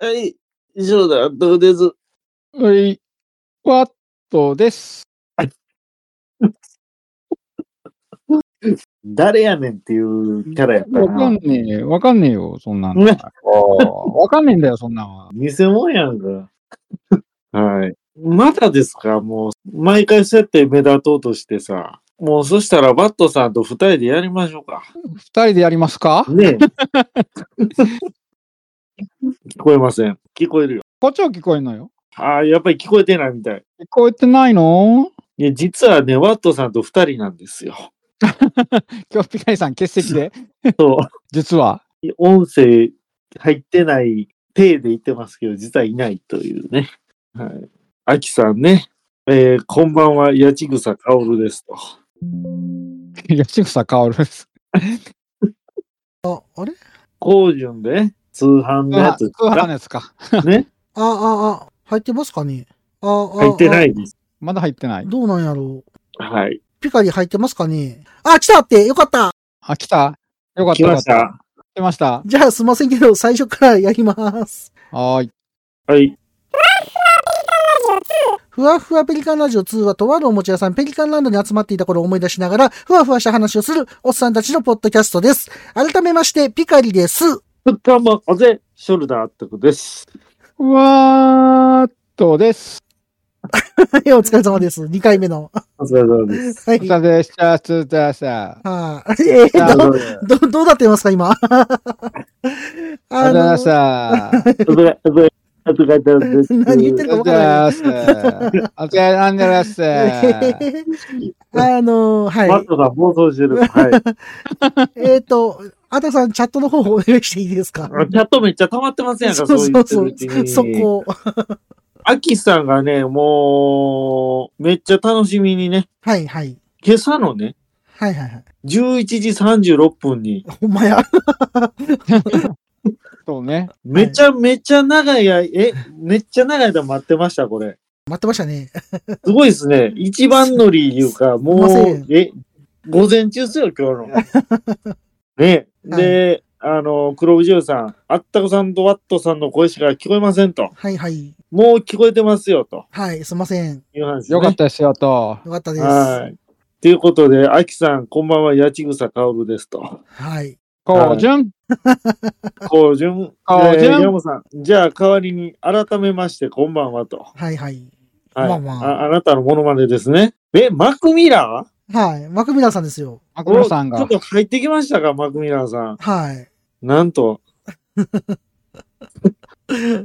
はい。以上だ、どうです？はい。ワットです。誰やねんっていうキャラやったわかな。んねえ、わかんねえよ、そんなん。ねわかんねえんだよ、そんなんは。偽物やんか。はい。またですか？もう、毎回そうやって目立とうとしてさ。もうそしたらバットさんと二人でやりましょうか。二人でやりますか？ねえ。聞こえません。聞こえるよ。こっちは聞こえんのよ。ああ、やっぱり聞こえてないみたい。聞こえてないの？いや、実はね、ワットさんと二人なんですよ。今日ピカリさん欠席で。そう。実は。音声入ってない体で言ってますけど、実はいないというね。はい。アキさんね。えー、こんばんは、八千草薫ですと。吉草薫です。あ、あれ？高順で、通販のやつ通販のやつか？ね？あ、あ、あ、入ってますかね？あ、あ、入ってないです。まだ入ってない。あどうなんやろ？うはい。ピカリ入ってますかね？あ、来たってよかったあ、来た？よかった来ましよかった。た。来ました。じゃあすいませんけど、最初からやります。はーい。はい。ふわふわペリカンラジオ2はとあるおもちゃ屋さんペリカンランドに集まっていた頃を思い出しながら、ふわふわした話をするおっさんたちのポッドキャストです。改めまして、ピカリです。ふっかもおぜ、ショルダーってことです。わーっとです。はい、お疲れ様です。2回目の。お疲れ様です。はい。お疲れでした。つださ。はい。えーあどおど、どうなってますか、今？お 疲あれでした。疲れ、お疲れ、お疲れ様です。何言ってるかお疲れ様です。お疲れ様です。あの、はい。マットさん暴走してる。はい。えっ、と、あたさん、チャットの方お願いしていいですか？チャットめっちゃ溜まってますやんか、そそうそうそうるうちに。。そこ。アキさんがね、もう、めっちゃ楽しみにね、はいはい。今朝のね、はいはいはい。11時36分に、ほんまや。そうね。めちゃめちゃ長い間、え、めっちゃ長い間待ってました、これ。待ってましたね。すごいですね。一番乗りいうか、もうえ、午前中ですよ、今日の。ね。で、あの、黒藤代さん、あったこさんとワットさんの声しか聞こえませんと。はいはい。もう聞こえてますよ、とはい、すいません。いう話ですね。よかったですよ、と。よかったです。はい。ということで、アキさん、こんばんは、八千草薫ですと。はい。こうじゅん？こうじゅん？こうじゅん？えー山本さん、じゃあ代わりに改めまして、こんばんはと。はいはい。はい。まあまあああなたのモノマネですね。え、マクミラー？はい。マクミラーさんですよ。マクロさんがおちょっ。と入ってきましたか、マクミラーさん。はい。なんと。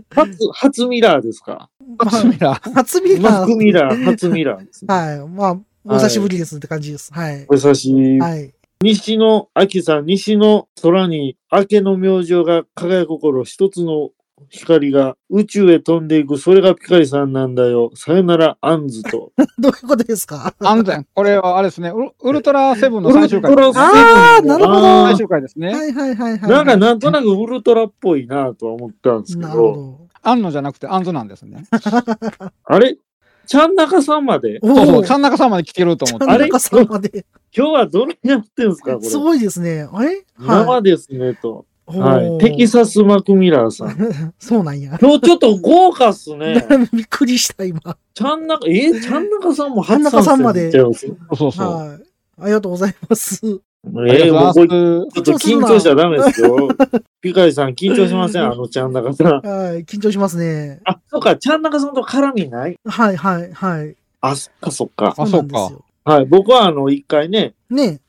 初、初ミラーですか？まマクミラーあ、初ミラマクー。ミラー、初ミラーです、ね。はい。まあ、お久しぶりですって感じです。はい。お久しぶり。はい。西の、秋さん、西の空に明けの明星が輝く頃、一つの光が宇宙へ飛んでいく、それがピカリさんなんだよ。さよなら、アンズと。どういうことですか？安全。これはあれですね。ウルトラセブンの最終回ウルトラですね。あーなるほど最終回ですね。はいはいはいはい。なんかなんとなくウルトラっぽいなとは思ったんですけなるほど、ど。安野じゃなくて安ズなんですね。あれ？ちゃん中さんまで？おそうそう。おちゃん中さんまで来てると思って。あれ？田中さんまで。今日はどれやってんすかこれ？すごいですね。あれ？生ですね、と。いはい。テキサスマクミラーさん。そうなんや。今日ちょっと豪華っすね。びっくりした、今。ちゃん中、え？ちゃん中さんも初ちゃん中さんまでそうそうそう。はい。ありがとうございます。えー、もうこれちょえっと緊張しちゃダメですよ。ピカリさん緊張しませんあのちゃん中さん。はい。緊張しますね。あ、そうか、ちゃん中さんと絡みない？はいはいはい。あ、そっかそっか。あなんですよ。はい。僕はあの、一回ね、ね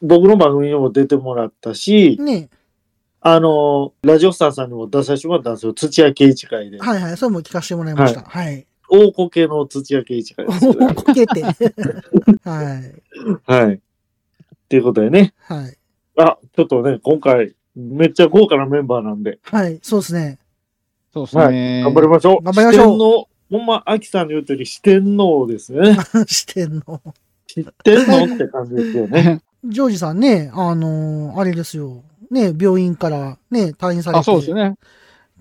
僕の番組にも出てもらったし、ねあの、ラジオスターさんにも出させてもらったんですよ。土屋圭一会で。はいはい。それも聞かせてもらいました。はい。大コケの土屋圭一会ですけどおこけて。はい。はい。っていうことでね。はい。あ、ちょっとね、今回、めっちゃ豪華なメンバーなんで、はい。そうですね。そうですね。頑張りましょう。頑張りましょう四天王、ほんま、秋さんの言う通り四天王ですね。してんの。四天王って感じですよね。ジョージさんね、あのーあれですよ。ね、病院からね、退院されて。あ、そうですね。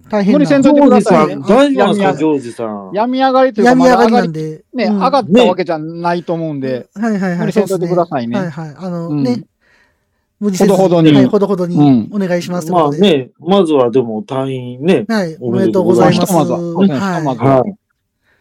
大変な。無理せんジといてくださいねョージさん、大丈夫ですか、闇ジョージさん。病み上がりというか、病み上がりなんで。ね、うん上がったわけじゃないと思うんで、はいはいはい。無理せんといてくださいねはいはい。あの、うんね、無理せずほどほどにはい、ほどほどにうんお願いします。まあね、まずはでも退院ね。はい、おおめでとうございま。ますすひとまずはははい。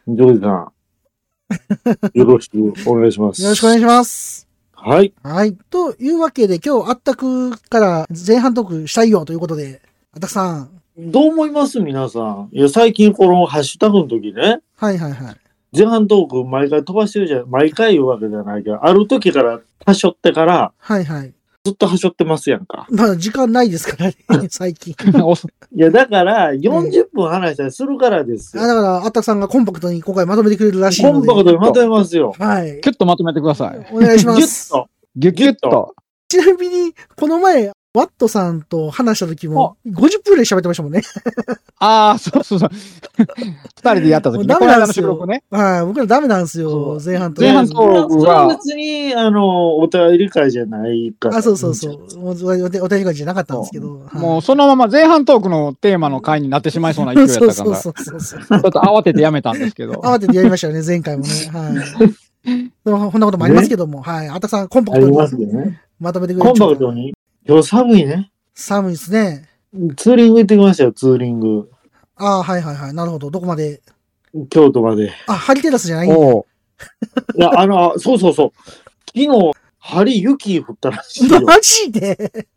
ジョージさん、よろしくお願いします。い。よろしくお願いします。はい。はい。というわけで、今日、あったくから前半トークしたいよということで、あったくさん。どう思います？皆さん。いや、最近このハッシュタグの時ね、はいはいはい。前半トーク毎回飛ばしてるじゃん。毎回言うわけじゃないけど、ある時から、はしょってから、はいはい。ずっとはしょってますやんか。まあ、時間ないですからね、最近。いや、だから、40分話したりするからですよ。あだから、あったくさんがコンパクトに今回まとめてくれるらしいので。コンパクトにまとめますよ。はい。キュッとまとめてください。お願いしま ギュッす。と。ギュッギュッと。ちなみに、この前、ワットさんと話した時も、50分くらい喋ってましたもんね。ああ、そうそうそう。二人でやった時に、もうダメなんですよ収録ね。はい。僕らダメなんですよ、前半と。前半とそれは別に、あの、お互い理解じゃないから。あ、そうそうそう。もうお手お手紙じゃなかったんですけど。はいもうそのまま前半トークのテーマの回になってしまいそうな勢いやったから、ちそょうそうそうそう。っと慌ててやめたんですけど。慌ててやりましたよね、前回もね。はい。こんなこともありますけども、はい。あたくさん、コンパクトにありますけどね。まとめてくれコンパクトに。今日寒いね。寒いですね。ツーリング行ってきましたよ、ツーリング。ああ、はいはいはい。なるほど。どこまで？京都まで。あ、ハリテラスじゃない？んだおういや、あの、そうそうそう。昨日、針雪降ったらしいよ。マジで？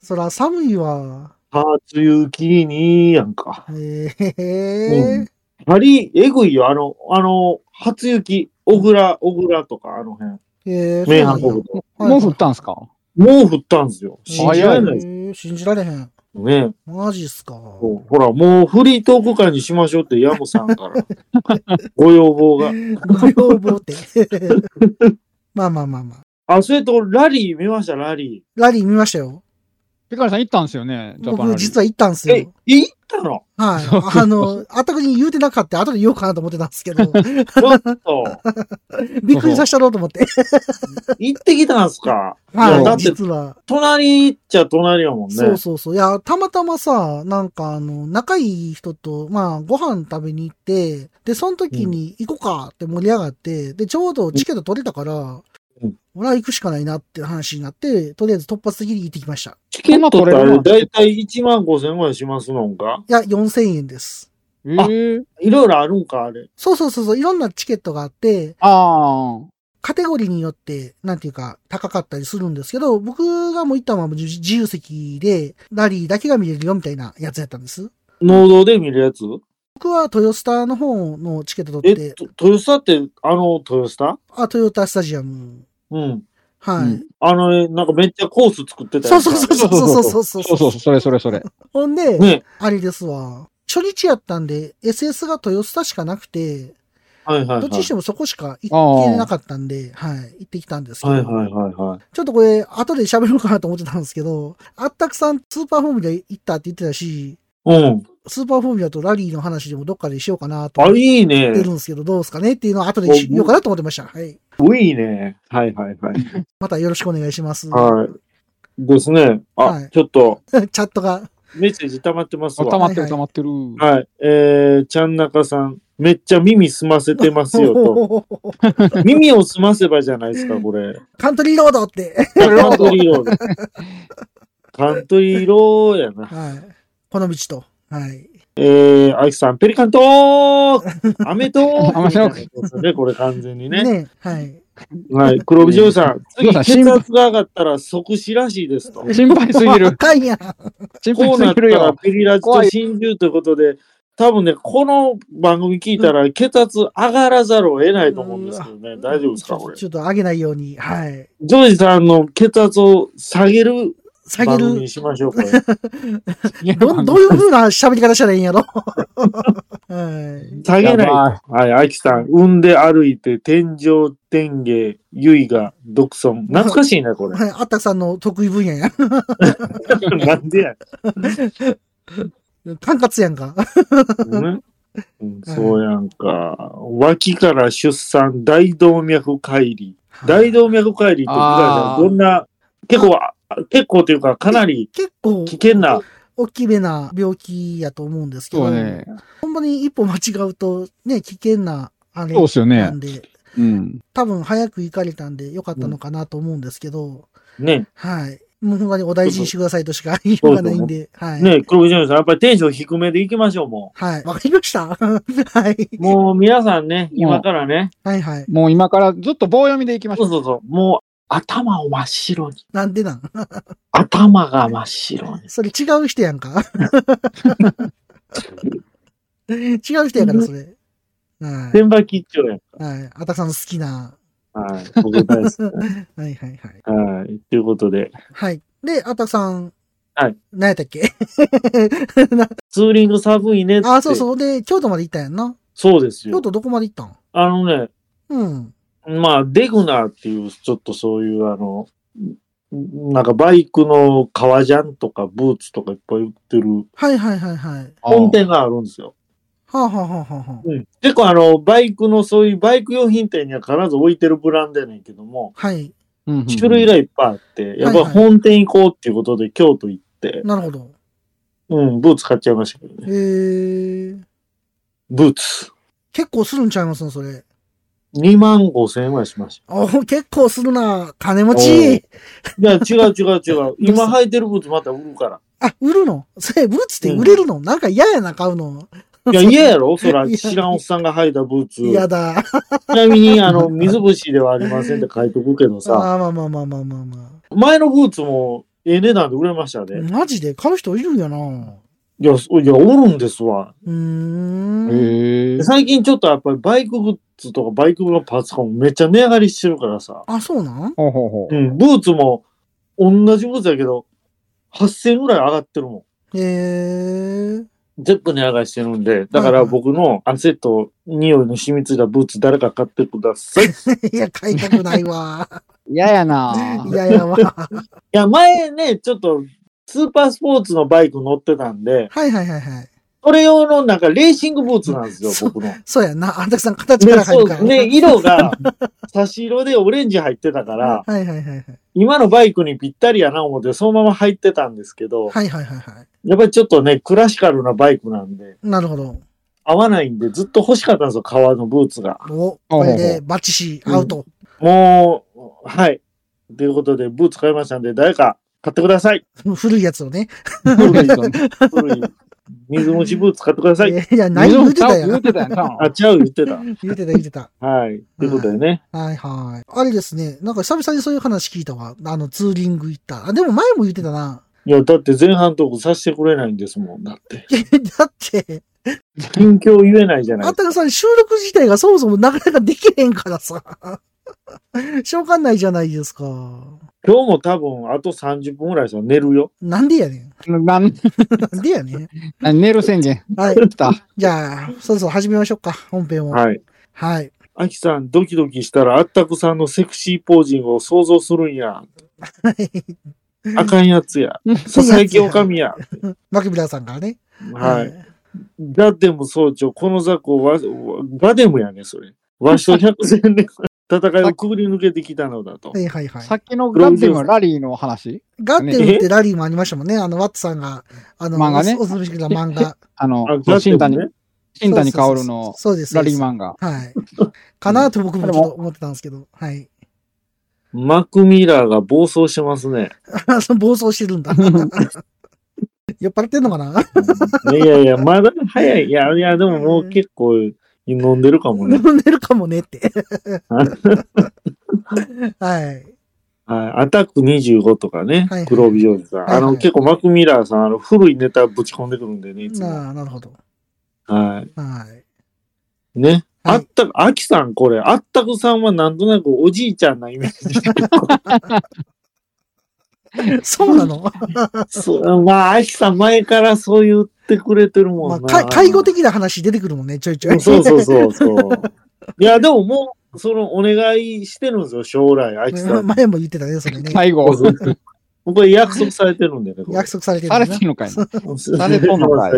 そら寒いわ。初雪に、やんか。へえ。針、えぐいよ。あの、あの、初雪、小倉、小倉とか、あの辺。へえ。名阪国。もう降ったんすか？もう降ったんですよ。信じられない信じられへん。ね。マジっすか。そうほら、もうフリートーク会にしましょうって、ヤムさんから。ご要望が。ご要望って。まあまあまあまあ。あ、それと、ラリー見ました、ラリラリー見ましたよ。ピカリさん行ったんですよね、ジャパンラリー僕実は行ったんですー。えよ。、行ったの？はい。あの、あったくに言うてなかった。後で言おうかなと思ってたんですけど、ちょっと、びっくりさせたろうと思って。行ってきたんすか？はい。だって、実は。隣っちゃ隣やもんね。そうそうそう。いや、たまたまさ、なんかあの、仲いい人と、まあ、ご飯食べに行って、で、その時に行こうかって盛り上がって、で、ちょうどチケット取れたから、うん俺は行くしかないなって話になって、とりあえず突発的に行ってきました。チケットってあれ、だいたい1万5千円ぐらいしますのんか？いや、4000円です。えー、いろいろあるんか、あれ？そうそうそうそう、いろんなチケットがあって、ああ。カテゴリーによって、なんていうか、高かったりするんですけど、僕がもう行ったのは自自由席で、ラリーだけが見れるよみたいなやつやったんです。農道で見るやつ？僕はトヨスタの方のチケット取え、って、トトヨスタって、あのトヨスタあ、トヨタスタジアム。うん。はい。あの、なんかめっちゃコース作ってたそうそうそうそうそうそう。そうそう、それそれそれ。ほんで、あれですわ。初日やったんで、SS が豊洲しかなくて、はいはい、はい、どっちにしてもそこしか行ってなかったんで、はい、行ってきたんですけど、はいはいはいはい、ちょっとこれ、後で喋ろうかなと思ってたんですけど、あったくさんスーパーフォームで行ったって言ってたし、うん。スーパーフォーミュラとラリーの話でもどっかでしようかなとあ、思っていいね。るんですけど、どうですかねっていうのは後でしようかなと思ってました。はい。いいね。はいはいはい。またよろしくお願いします。はい。ですね。あ、はいちょっと、チャットが。メッセージ溜まってますわ。あ溜まってる溜まってる。はい。えー、ちゃんなかさん。めっちゃ耳澄ませてますよと。耳を澄ませばじゃないですか、これ。カントリーロードって。カントリーロード。カントリーローやな。はい。この道と。はい。えー、アキさん、ペリカントーク アメトークアメトークですね、これ完全にね。ね。はい。はい。黒帯嬢さん、次、嬢さん血圧が上がったら即死らしいですと。心配すぎる。赤いやん。心配すぎるよ。らペリラジと心中ということで、多分ね、この番組聞いたら血圧上がらざるを得ないと思うんですけどね。大丈夫ですか、これ？ちょっと上げないように。はい。ジョージさんの血圧を下げる下げる番組に。しましょう、ど、どういう風な喋り方したらいいんやろ？はい。下げない。はい、アキさん、産んで歩いて、天井天芸、ゆいが独尊。懐かしいな、これ。はい。あったくさんの得意分野や。なんでや。管轄やんか。ねうんそうやんか。脇から出産、大動脈解離。大動脈解離って、どんな、結構、あ結構というか、かなり結構、危険な、大きめな病気やと思うんですけど、ね。ほんまに一歩間違うと、ね、危険な、あれそうっすよね。なんで、うん。多分早く行かれたんでよかったのかなと思うんですけど、ね。はい。もうほんまにお大事にしてくださいとしか言いようがないんで。はい。ね、黒木ジョニーさん、やっぱりテンション低めで行きましょう、もはい。わかりました はい。う。もう皆さんね、今からね、はいはい。もう今からずっと棒読みでいきましょう。そうそうそう、もう頭を真っ白に。なんでなん？頭が真っ白に。それ違う人やんか。違う人やから、それ。はい。吉兆やんはい。あたくさんの好きな。か。はい。僕大好き。はいはいはい。はい。ということで、はい。で、あたくさん。はい。何やったっけ？ツーリング寒いねって。あ、そうそう。で、京都まで行ったんやんな。そうですよ。京都どこまで行ったん？あのね、うん。まあ、デグナーっていう、ちょっとそういう、あの、なんかバイクの革ジャンとかブーツとかいっぱい売ってるはいはいはいはい。本店があるんですよ。はあ、はあはあはあはあ、うん、結構あの、バイクのそういうバイク用品店には必ず置いてるブランドやねんけども、はい。種類がいっぱいあって、やっぱはいはい本店行こうっていうことで京都行って、なるほど。うん、ブーツ買っちゃいましたけどね。へえ。ブーツ。結構するんちゃいますのそれ。2万5千円ぐらいしました。お結構するな。金持おち。いや、違う違う違う。今履いてるブーツまた売るから。あ、売るの？それ、ブーツって売れるの、なんか嫌やな、買うの。いや、嫌やろ？そら、知らんおっさんが履いたブーツ。嫌だ。ちなみに、あの、水虫ではありませんって書いとくけどあさ、ー まあまあまあまあまあま前のブーツも、ええ値段で売れましたあ。ね。マジで？買う人いるんやな。ういや、そいや、おるんですわ。ーん。へえ。最近ちょっとやっぱりバイクグッズとかバイクのパーツとかもめっちゃ値上がりしてるからさ。あ、そうなん？ほうほうほう。うん、ブーツも同じブーツだけど、8000ぐらい上がってるもへえ。ん。全部値上がりしてるんで、だから僕の汗と匂いの染みついたブーツ誰か買ってください。い いや、買いたくないわ。嫌やな。いやいやわ。や、前ね、ちょっとスーパースポーツのバイク乗ってたんで、はいはいはいはい。それ用のなんかレーシングブーツなんですよ、そう僕の。そうやんな。あんたくさん形からで、入るから。そうね、色が差し色でオレンジ入ってたから、はいはいはいはい。今のバイクにぴったりやな思って、そのまま入ってたんですけど、はいはいはいはやっぱりちょっとね、クラシカルなバイクなんで、い。なるほど。合わないんで、ずっと欲しかったんですよ、革のブーツが。お、これでバッチシアウト。もう、はい。ということで、ブーツ買いましたんで、誰か買ってください。古いやつをね。古い、古い水虫ブーツ買ってください。いや、ない言うてたやん。言うてたやんな。あ、違う言ってた。言うてた言うてた。はい。ということでね。はいはい。あれですね。なんか久々にそういう話聞いたわ。あの、ツーリング行った。あ、でも前も言ってたな。いや、だって前半トークさせてくれないんですもん。だって。だって、近況言えないじゃないあんたがさ、収録自体がそもそもなかなかできへんからさ。しょうがないじゃないですか。今日も多分、あと30分ぐらいしたら寝るよ。なんでやねん。なん、なんでやねん。何寝る宣言。はい。来た。じゃあ、そろそろ始めましょうか。本編を。はい。はい。アキさん、ドキドキしたら、あったくさんのセクシーポージングを想像するんや。あかんやつや。ささやきおかみや。マキブラさんからね。はい。ガデム総長、この雑魚は、ガデムやね、それ。わしと百戦で戦いをくぐり抜けてきたのだとは。いはいはい。さっきのガッテムラリーの話？ガッテムってラリーもありましたもんね。あの、ワッツさんが、あの、漫画ねおすすめしてた漫画。あの新谷、ムね。新谷薫のそうです。ラリーマン。漫画。はい。かなと僕もちょっと思ってたんですけど。はい。マクミラーが暴走してますね。あその暴走してるんだ。酔っ払ってんのかな？いやいや、まだ早い。いや、いや、でももう結構飲んでるかもね。飲んでるかもねって。はい。はい。アタック25とかねはいはい、黒帯ジョージさん。はいはいあの、結構マクミラーさん、あの、古いネタぶち込んでくるんでね、いつも。なあ、なるほど。はい。はい。ね。はいあったく、アキさん、これ、あったくさんはなんとなくおじいちゃんなイメージ。そうなの？そうまあ、アキさん前からそう言ってくれてるもんな。まあ、か介護的な話出てくるもんね、ちょいちょい。そうそうそうそう。いや、でももう、その、お願いしてるんですよ、将来、アキさんに。前も言ってたね、それね。最後。これ約束されてるんでね。約束されてるさんだなれてんのかいな。されとんのかい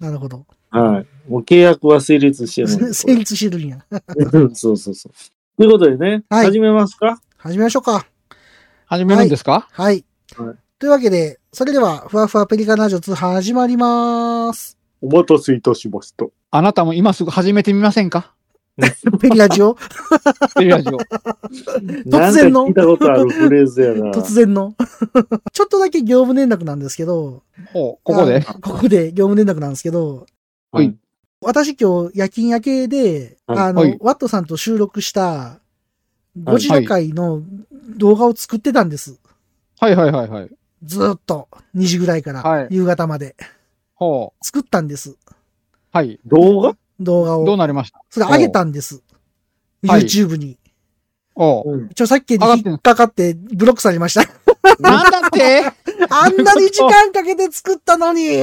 なるほど。はい。もう契約は成立してる。成立してるんや。そうそうそう。ということでね、はい始めますか？始めましょうか。始めるんですか？はい。はいというわけで、それでは、ふわふわペリカンラジオ2始まります。お待たせいたしました。あなたも今すぐ始めてみませんか？ペリラジオ？テレビラジオ。なんか然の聞いたことあるフレーズやな。突然の？ちょっとだけ業務連絡なんですけど、ほう、ここで？あここで業務連絡なんですけど、はい私今日夜勤明けで、はいあの、はいワットさんと収録したゴジラ会の動画を作ってたんです。はいはいはいはい。ずーっと2時ぐらいかはいら夕方までほう。作ったんです。はい。動画？動画を。どうなりました？それ上げたんです。はい YouTube に。おう。うん。著作権に引っかかってブロックされました。なんだって？あんなに時間かけて作ったのに、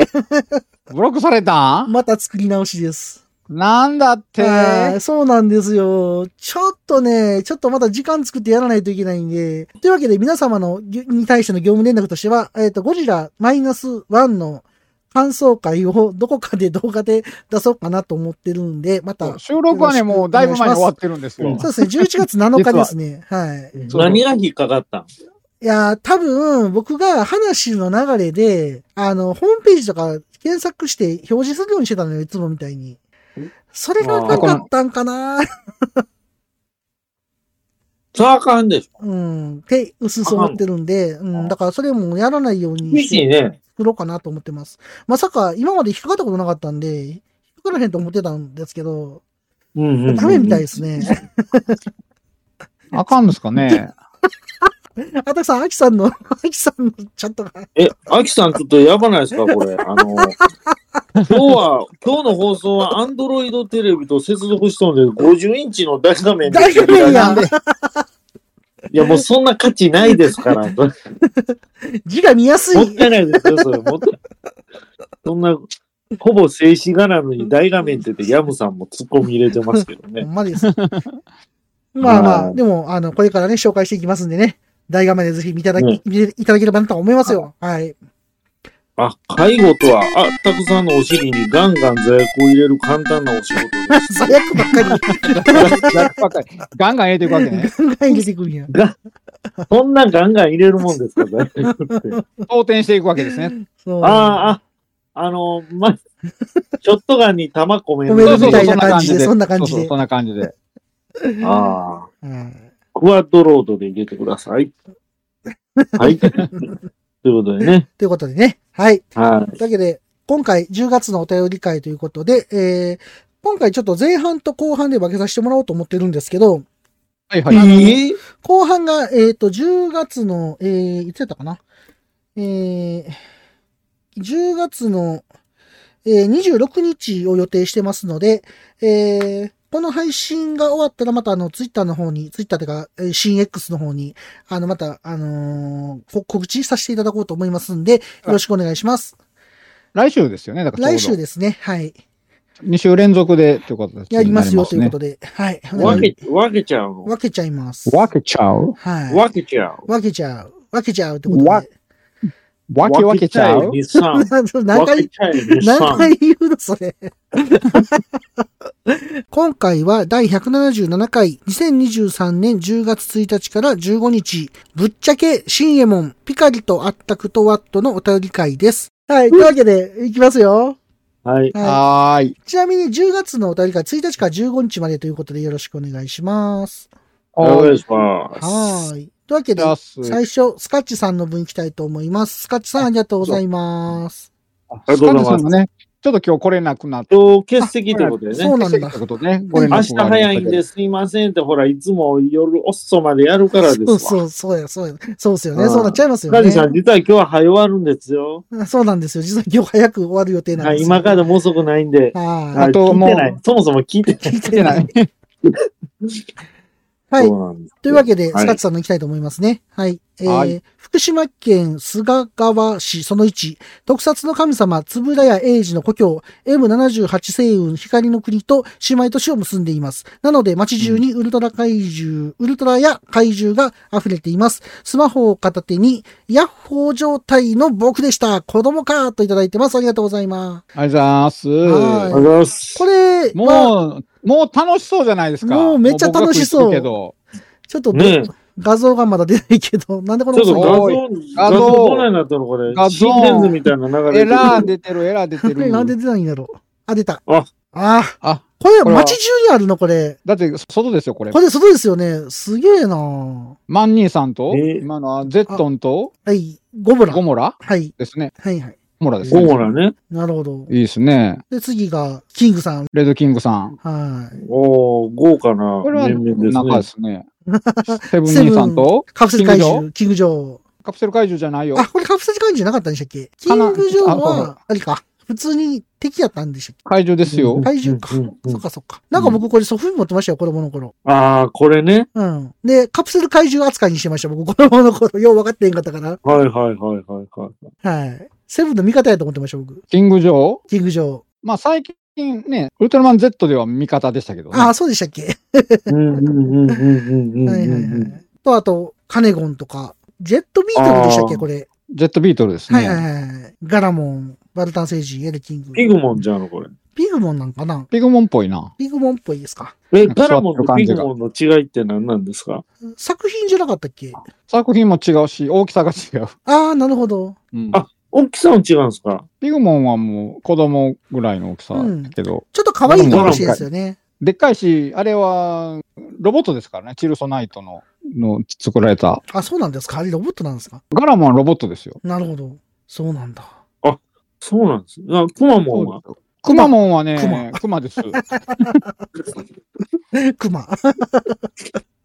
ブロックされたん？また作り直しです。なんだって？はいそうなんですよ。ちょっとね、ちょっとまた時間作ってやらないといけないんで。というわけで皆様のぎに対しての業務連絡としては、えっ、と、ゴジラマイナス1の感想会をどこかで動画で出そうかなと思ってるんで、また。収録はね、もうだいぶ前に終わってるんですよ。そうですね、11月7日ですね。はい。何が引っかかったん？いやー、多分、僕が話の流れで、あの、ホームページとか検索して表示するようにしてたのよ、いつもみたいに。それがなかったんかなさああかんでしょ。うん。って、うすうす思ってるんで、うん。だからそれもやらないように厳しいね。作ろうかなと思ってます。まさか、今まで引っかかったことなかったんで、引っかからへんと思ってたんですけど、うんうんうん。ダメみたいですね。あかんですかね。あたくさん、あきさんの、あきさんのチャットが、え、アキさんちょっとやばないですか これ。あの、今日は、今日の放送はアンドロイドテレビと接続しとんで、50インチの大画面で。大画面やいや、もうそんな価値ないですから。も 字が見やすい。ったいないですよ、それ。もったいそんな、ほぼ静止画なのに大画面ってて、ヤムさんも突っ込み入れてますけどほね。んまです。まあまあ、はいでも、あの、これからね、紹介していきますんでね。大画面でぜひ見ていただき、ね見ていただければなと思いますよ。はい。あ、介護とは、あったくさんのお尻にガンガン座薬を入れる簡単なお仕事です。最悪ばっかり、ばっかりガンガン入れていくわけね。ガンガン入れてくるんや。そんなガンガン入れるもんですか、座薬って。当転していくわけですね。そう。ああ、あ、あの、ま、ショットガンに弾込める。込めるみたいな感じでそんな感じでそんな感じで。ああ、うんクワッドロードで入れてください。はい。ということでね。ということでね。はい。はい。というわけで、今回10月のお便り会ということで、えー、今回ちょっと前半と後半で分けさせてもらおうと思ってるんですけど、はいはい。えー？後半が、えっ、と、10月の、えー、いつやったかな？えー、10月の、えー、26日を予定してますので、えー、この配信が終わったらまたあの、ツイッターの方に、ツイッターというか、えー新 X の方に、あの、また、あのーこ告知させていただこうと思いますんで、よろしくお願いします。来週ですよね。だから来週で。ですね。はい。2週連続でということで。やりますよというこで。とで。はい。分け、分けちゃうの？分けちゃいます。分けちゃう？はい。分けちゃう。分けちゃう。分けちゃうってことで。わ分け分けちゃう？何回何。回言うのそれ。今回は第177回2023年10月1日から15日、ぶっちゃけ新右衛門、ピカリとあったくとワットのお便り会です。はい。というわけで、いきますよ。はい。はい。い。ちなみに10月のお便り会1日から15日までということでよろしくお願いします。お願いします。はーい。というわけで、は最初、スカッチさんの分行きたいと思います。スカッチさんありがとうございます。ありがとうございますスカッチさんがね、ちょっと今日来れなくなって。今日欠席ということでね。そうなんだね、明日早いんですいませんって、ほら、いつも夜遅までやるからですわ。そうそう、そうや、そうや。そうですよね。うんそうなっちゃいますよね。カジさん、実は今日は早終わるんですよ。そうなんですよ。実は今日早く終わる予定なんはい、ですよ。今からでも遅くないんで。はあと聞いてない。そもそも聞いてない。い。聞い来てない。はい。というわけで、はいスカッチさんの行きたいと思いますね。はい。えーはい福島県菅川市その1、特撮の神様、つぶらや英二の故郷、M78 星雲光の国と姉妹都市を結んでいます。なので、街中にウルトラ怪獣、ウルトラや怪獣が溢れています。スマホを片手に、ヤッホー状態の僕でした。子供かといただいてます。ありがとうございます。ありがとうございます。はいありがとうございます。これは、もう、もう楽しそうじゃないですか。もうめっちゃ楽しそう。ちょっとど、ね画像がまだ出ないけど、なんでこのちょっと画像、画像ないなったのこれ？画像心電図みたいな流れてるエラー出てる、エラー出てる。なんで出ないんだろ？う。あ、出た。あああ、これ、これは街中にあるのこれ。だって、外ですよ、これこ。れ外ですよね。すげえなはマンニーさんと、えー今のはゼットンと？い。ゴブラ。ゴモラ？はい。ですね。はいはい。ゴモラですゴね。モラね。なるほど。いいですね。で、次が、キングさん。レッドキングさん。はい。おー、豪華なこれは面々です中ね。ですね。セブン兄さんと？カプセル怪キング獣。キングジョー。カプセル怪獣じゃないよ。あ、これカプセル怪獣じゃなかったんでしたっけ？キングジョーは、あれか。普通に敵やったんでしたっ怪獣ですよ怪獣か。うんうんうんそっかそっか。なんか僕これソフビ持ってましたよ、子供の頃。ああ、これね。うん。で、カプセル怪獣扱いにしてました、僕子供の頃。よう分かってへんかったから。はいはいはいはいはい。はい。セブンの味方やと思ってました、僕。キングジョー？キングジョー。まあ最近ね、ウルトラマン Z では味方でしたけどね。ああ、そうでしたっけ？うんうんうんうんうんうんはいはいはうん。い。と、あと、カネゴンとか、ジェットビートルでしたっけ、これ。ジェットビートルですね。はいはいはい。ガラモン、バルタン星人、エルキング。ピグモンじゃんの、これ。ピグモンなんかな？ピグモンっぽいな。ピグモンっぽいですか？え、ガラモンとピグモンの違いって何なんですか？作品じゃなかったっけ？作品も違うし、大きさが違う。ああ、なるほど。うんあ大きさも違うんですか？ピグモンはもう子供ぐらいの大きさだけど、ちょっと可愛いかもしれないですよね。でっかいし、あれはロボットですからね、チルソナイトのの作られた。あ、そうなんですか？あれロボットなんですか？ガラモンはロボットですよ。なるほど。そうなんだ。そうなんです。あ、クマモンはクマモンはクね、クマです。クマ。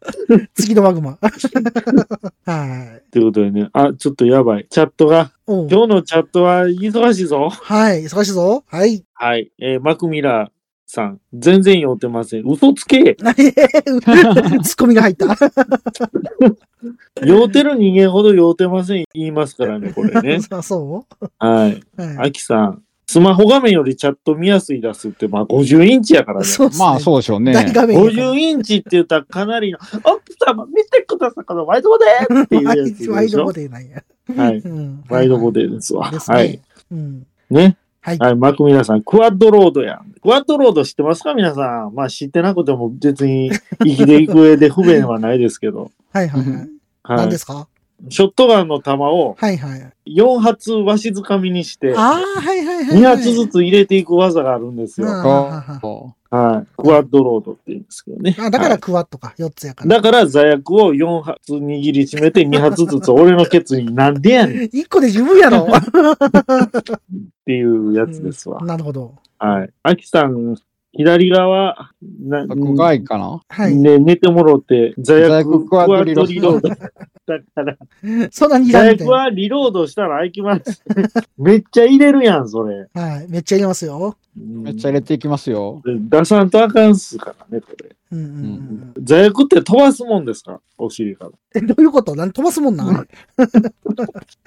次のマグマ。はい。ということでね。あ、ちょっとやばい。チャットが。今日のチャットは忙しいぞ。はい。忙しいぞ。はい。はい。えーマクミラーさん。全然酔ってません。嘘つけ ツッコミが入った。酔ってる人間ほど酔ってません。言いますからね、これね。そうそはい。う、はいアキさん。スマホ画面よりチャット見やすいですって、まあ50インチやからね。ねまあそうでしょうね。大画面やから50インチって言ったらかなりの、奥様見てください、このワイドボデーっていうやつでしょ。ワイドボデーなんや。はい。うんワイドボデーですわ。ですね。はい。うん。ね。はい。はい。マクミラさん、クワッドロードやん。クワッドロード知ってますか？皆さん。まあ知ってなくても別に 生きていく上で不便はないですけど。はいはいはい。はい何で。すか？ショットガンの弾をはいはい。4発わしづかみにして、ああ、はいはいはい。2発ずつ入れていく技があるんですよ。はい。クワッドロードって言うんですけどね。あだかはいらクワットか。4つやから。だから座薬を4発握りしめて2発ずつ俺のケツになんでやねんっ1個で十分やろ。ていうやつですわ。なるほど。はい。アキさん、左側、なう角外かな？はい。ね、寝てもろって、座座薬薬クワッドリロード。だから、そんなにい座らんみたいな。薬はリロードしたら開きます。めっちゃ入れるやん、それ。はい。めっちゃ入れますよ。めっちゃ入れていきますよ。出さんとあかんっすからね、これ。うんうんうん。座薬って飛ばすもんですか？お尻から。え、どういうこと？何飛ばすもんなん？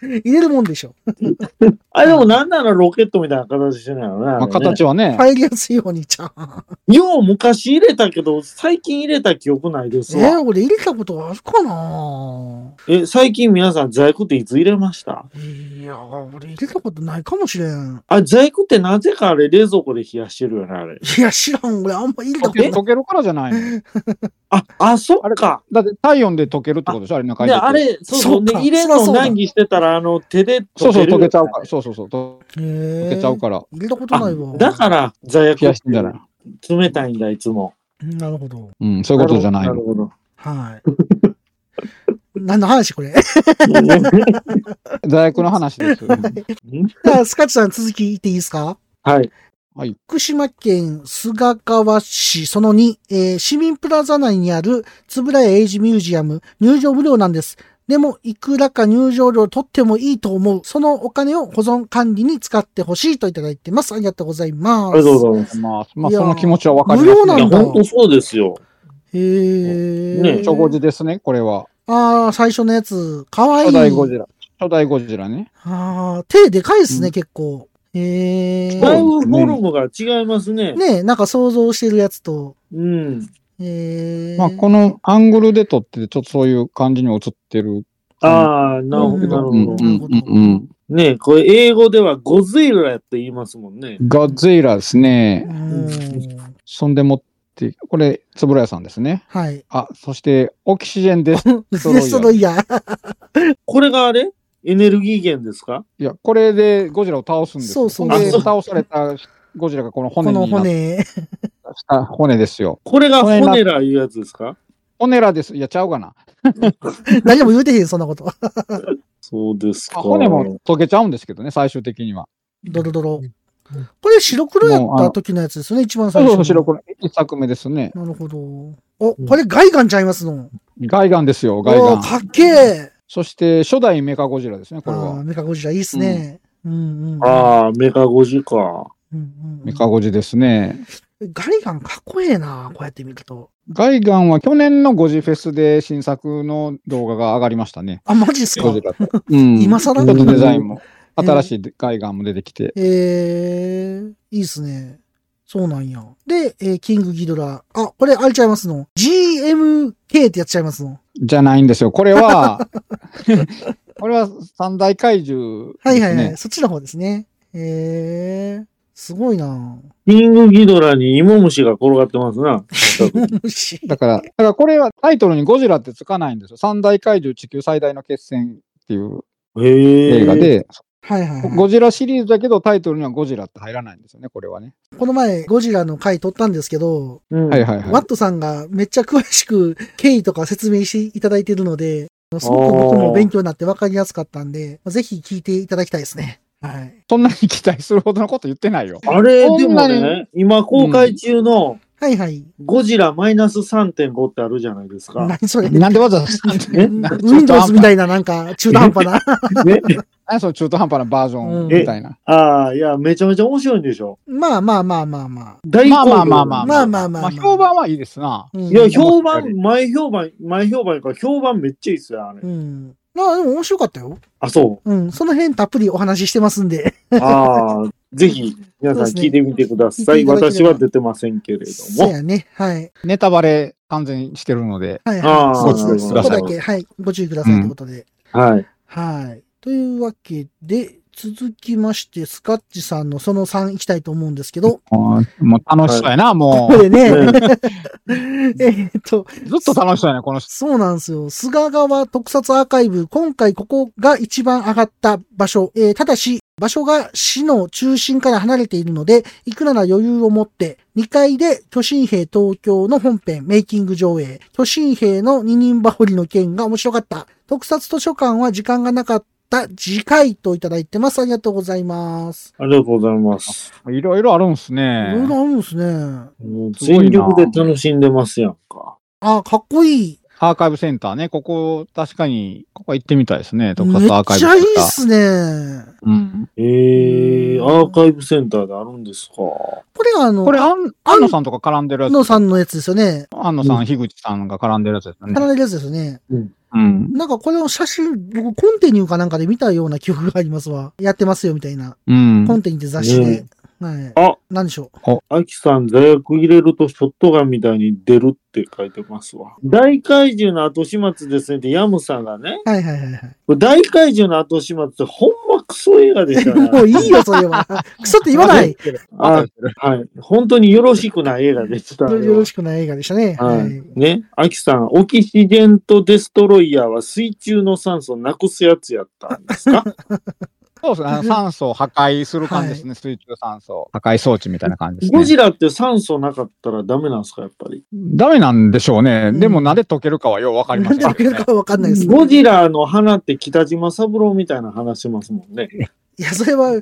入れるもんでしょ。あ、でもなんならロケットみたいな形してないよね。まあ形はね、入りやすいようにちゃう。よう昔入れたけど、最近入れた記憶ないですえわ。俺入れたことあるかな？え、最近皆さん座薬っていつ入れました？いや、俺入れたことないかもしれん。あ、座薬ってなぜかあれ冷蔵庫で冷やしてるよね、あれ。いや、知らん。俺あんま入れた溶けことない。溶けるからじゃないの。あ、あ、そあれっか。だって体温で溶けるってことでしょあれ中に。あれ、そうそう。で、そうか入れんの難儀してたら、あの、手でそうそう、溶けちゃうから。そうそうそう。溶へけちゃうから。入れたことないわ。あ、だから、座薬冷やしてんじゃない冷たいんだ、いつも。なるほど。うん、そういうことじゃないの。なるほど。はい。何の話これ？座薬の話です。じゃあ、スカッチさん続き言っていいですか？はい。福島県菅川市その2、えー市民プラザ内にあるつぶらやエイジミュージアム、入場無料なんです。でも、いくらか入場料取ってもいいと思う。そのお金を保存管理に使ってほしいといただいてます。ありがとうございます。ありがとうございます。まあ、その気持ちはわかりますいや、無料なんだほんとそうですよ。へー。ねチョコジですね、これは。ああ、最初のやつ、かわいい。初代ゴジラ。初代ゴジラね。ああ、手でかいですね、うん結構。へだいえ。ぶフォルムが違いますね。ねえ、なんか想像してるやつと。うん。へえ。まあ、このアングルで撮って、ちょっとそういう感じに映ってる。ああ、なるほど、なるほうん、どう。ん、うん。ねこれ英語ではゴズイラって言いますもんね。ガッゼイラですうね。ん。そんでもって、これ、つぶらやさんですね。はい。あ、そして、オキシジェンで す。デストロイヤー。これがあれ？エネルギー源ですか？いや、これでゴジラを倒すんですよ。そうそうで倒されたゴジラがこの骨このになって骨。した骨ですよ。これが骨らいうやつですか？骨らです。いや、ちゃうかな。何も言うてへん、そんなこと。そうですか。骨も溶けちゃうんですけどね、最終的には。ドロドロ。これ白黒やった時のやつですよね、一番最初の。そうそう、白黒。一作目ですね。なるほど。お、これガイガンちゃいますの。ガイガンですよ、ガイガン。おーかっけえ。そして、初代メカゴジラですね、これは。メカゴジラいいっすね。うんうん。ああ、メカゴジか。うんうんうんメカゴジですね。ガイガンかっこええな、こうやって見ると。ガイガンは去年のゴジフェスで新作の動画が上がりましたね。あ、マジっすか？ゴジラと。うん。今更ちょっとデザインも。新しいガイガンも出てきて。えー、いいっすね。そうなんや。で、えーキングギドラ。あ、これあれちゃいますの ?GMK ってやっちゃいますの？じゃないんですよ。これは、これは三大怪獣ですね。はいはいはい。そっちの方ですね。えー、すごいなキングギドラに芋虫が転がってますな。虫 だから、だからこれはタイトルにゴジラってつかないんですよ。三大怪獣地球最大の決戦っていうへえ。映画。で、はいはい、はい。ゴジラシリーズだけどタイトルにはゴジラって入らないんですよね、これはね。この前、ゴジラの回撮ったんですけど、うん、はいはいはい。ワットさんがめっちゃ詳しく経緯とか説明していただいているので、すごく僕も勉強になって分かりやすかったんで、ぜひ聞いていただきたいですね。はい。そんなに期待するほどのこと言ってないよ。あれ、でもね、今公開中のはいはい。ゴジラマイナス3.5ってあるじゃないですか。何それ？なんでわざわざ？Windows みたいななんか中途半端な。何 その中途半端なバージョンみたいな。ああ、いや、めちゃめちゃ面白いんでしょ。まあまあまあまあまあ。大好。まあまあまあまあ。まあまあまあ。評判はいいですな。いや、評判、前評判、前評判か評判めっちゃいいっすよ、あれ。うん。まあでも面白かったよ。あ、そう。うん。その辺たっぷりお話ししてますんで。ああ。ぜひ、皆さん聞いてみてください。そうですね私は出てませんけれども。そうやね。はい。ネタバレ完全にしてるので。はいあはい。ーそうそご注意くださいこだけ、はい。ご注意くださいということで。はい。はい。というわけで、続きまして、スカッチさんのその3行きたいと思うんですけど、もうもう楽しそうやな、もこれね、ね えーっと、う。ずっと楽しそうやね、この人。そうなんですよ。菅川特撮アーカイブ、今回ここが一番上がった場所。えーただし、場所が市の中心から離れているので、いくらな余裕を持って、2階で巨神兵東京の本編メイキング上映、巨神兵の二人羽織の件が面白かった。特撮図書館は時間がなかった次回といただいてます。ありがとうございます。ありがとうございます。いろいろあるんすいね。ろいろあるんですね。全力で楽しんでますやんか。あ、かっこいい。アーカイブセンターね、ここ、確かに、ここ行ってみたいですね、め特撮アーっちゃいカイブセンター。いっすね。うん。ええー、アーカイブセンターであるんですか？これがあの、これ、安安野さんとか絡んでるやつ。のさんのやつですよね。安野さん、樋口さんが絡んでるやつですよね。離れるやつですよね。うん。なんかこれの写真、僕コンテニューかなんかで見たような記憶がありますわ。やってますよみたいな。うんコ。ンテニューって雑誌で。ねはい。あ、なんでしょう？はいはいはいはい。これ大怪獣の後始末ってほんまクソ映画でしたね。もういいよ、それは。クソって言わない。あはい。本当によろしくない映画でした。よろしくない映画でしたね。ははいい。ね。アキさん、オキシデントデストロイヤーは水中の酸素をなくすやつやったんですか？そうですね。あの 酸素を破壊する感じですね。水中酸素。破壊装置みたいな感じですね。ゴジラって酸素なかったらダメなんですかやっぱり？ダメなんでしょうね。うんでもなんで溶けるかはようわかりませんね。開けるかわかんないですね。ゴジラの花って北島三郎みたいな話しますもんね。いや、それは、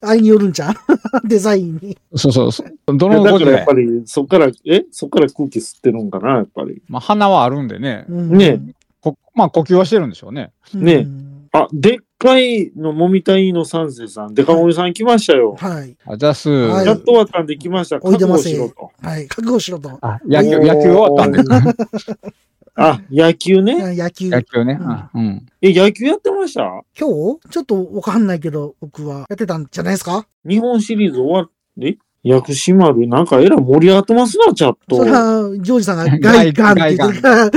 あいによるんちゃう？デザインに。そうそうそう。どだのゴジラからやっぱり、そっから、え？そっから空気吸ってるんかなやっぱり。まあ、鼻はあるんでね。うんねこまあ、呼吸はしてるんでしょうね。ねうんあ、でっかいのもみたいの三世さん、デカモミさん来ましたよ。はい。あじゃあす、はいやっと終わったんで来ました。覚おいでませ悟しろと。はい。覚悟しろと。あ野球、野球終わったんです。あ、野球ね。野球。野球ね。うんうん。え、野球やってました？今日？ちょっとわかんないけど、僕はやってたんじゃないですか？日本シリーズ終わって、薬師丸、なんかえらい盛り上がってますな、チャットそ。れは、ジョージさんがガイガンって言ってるから。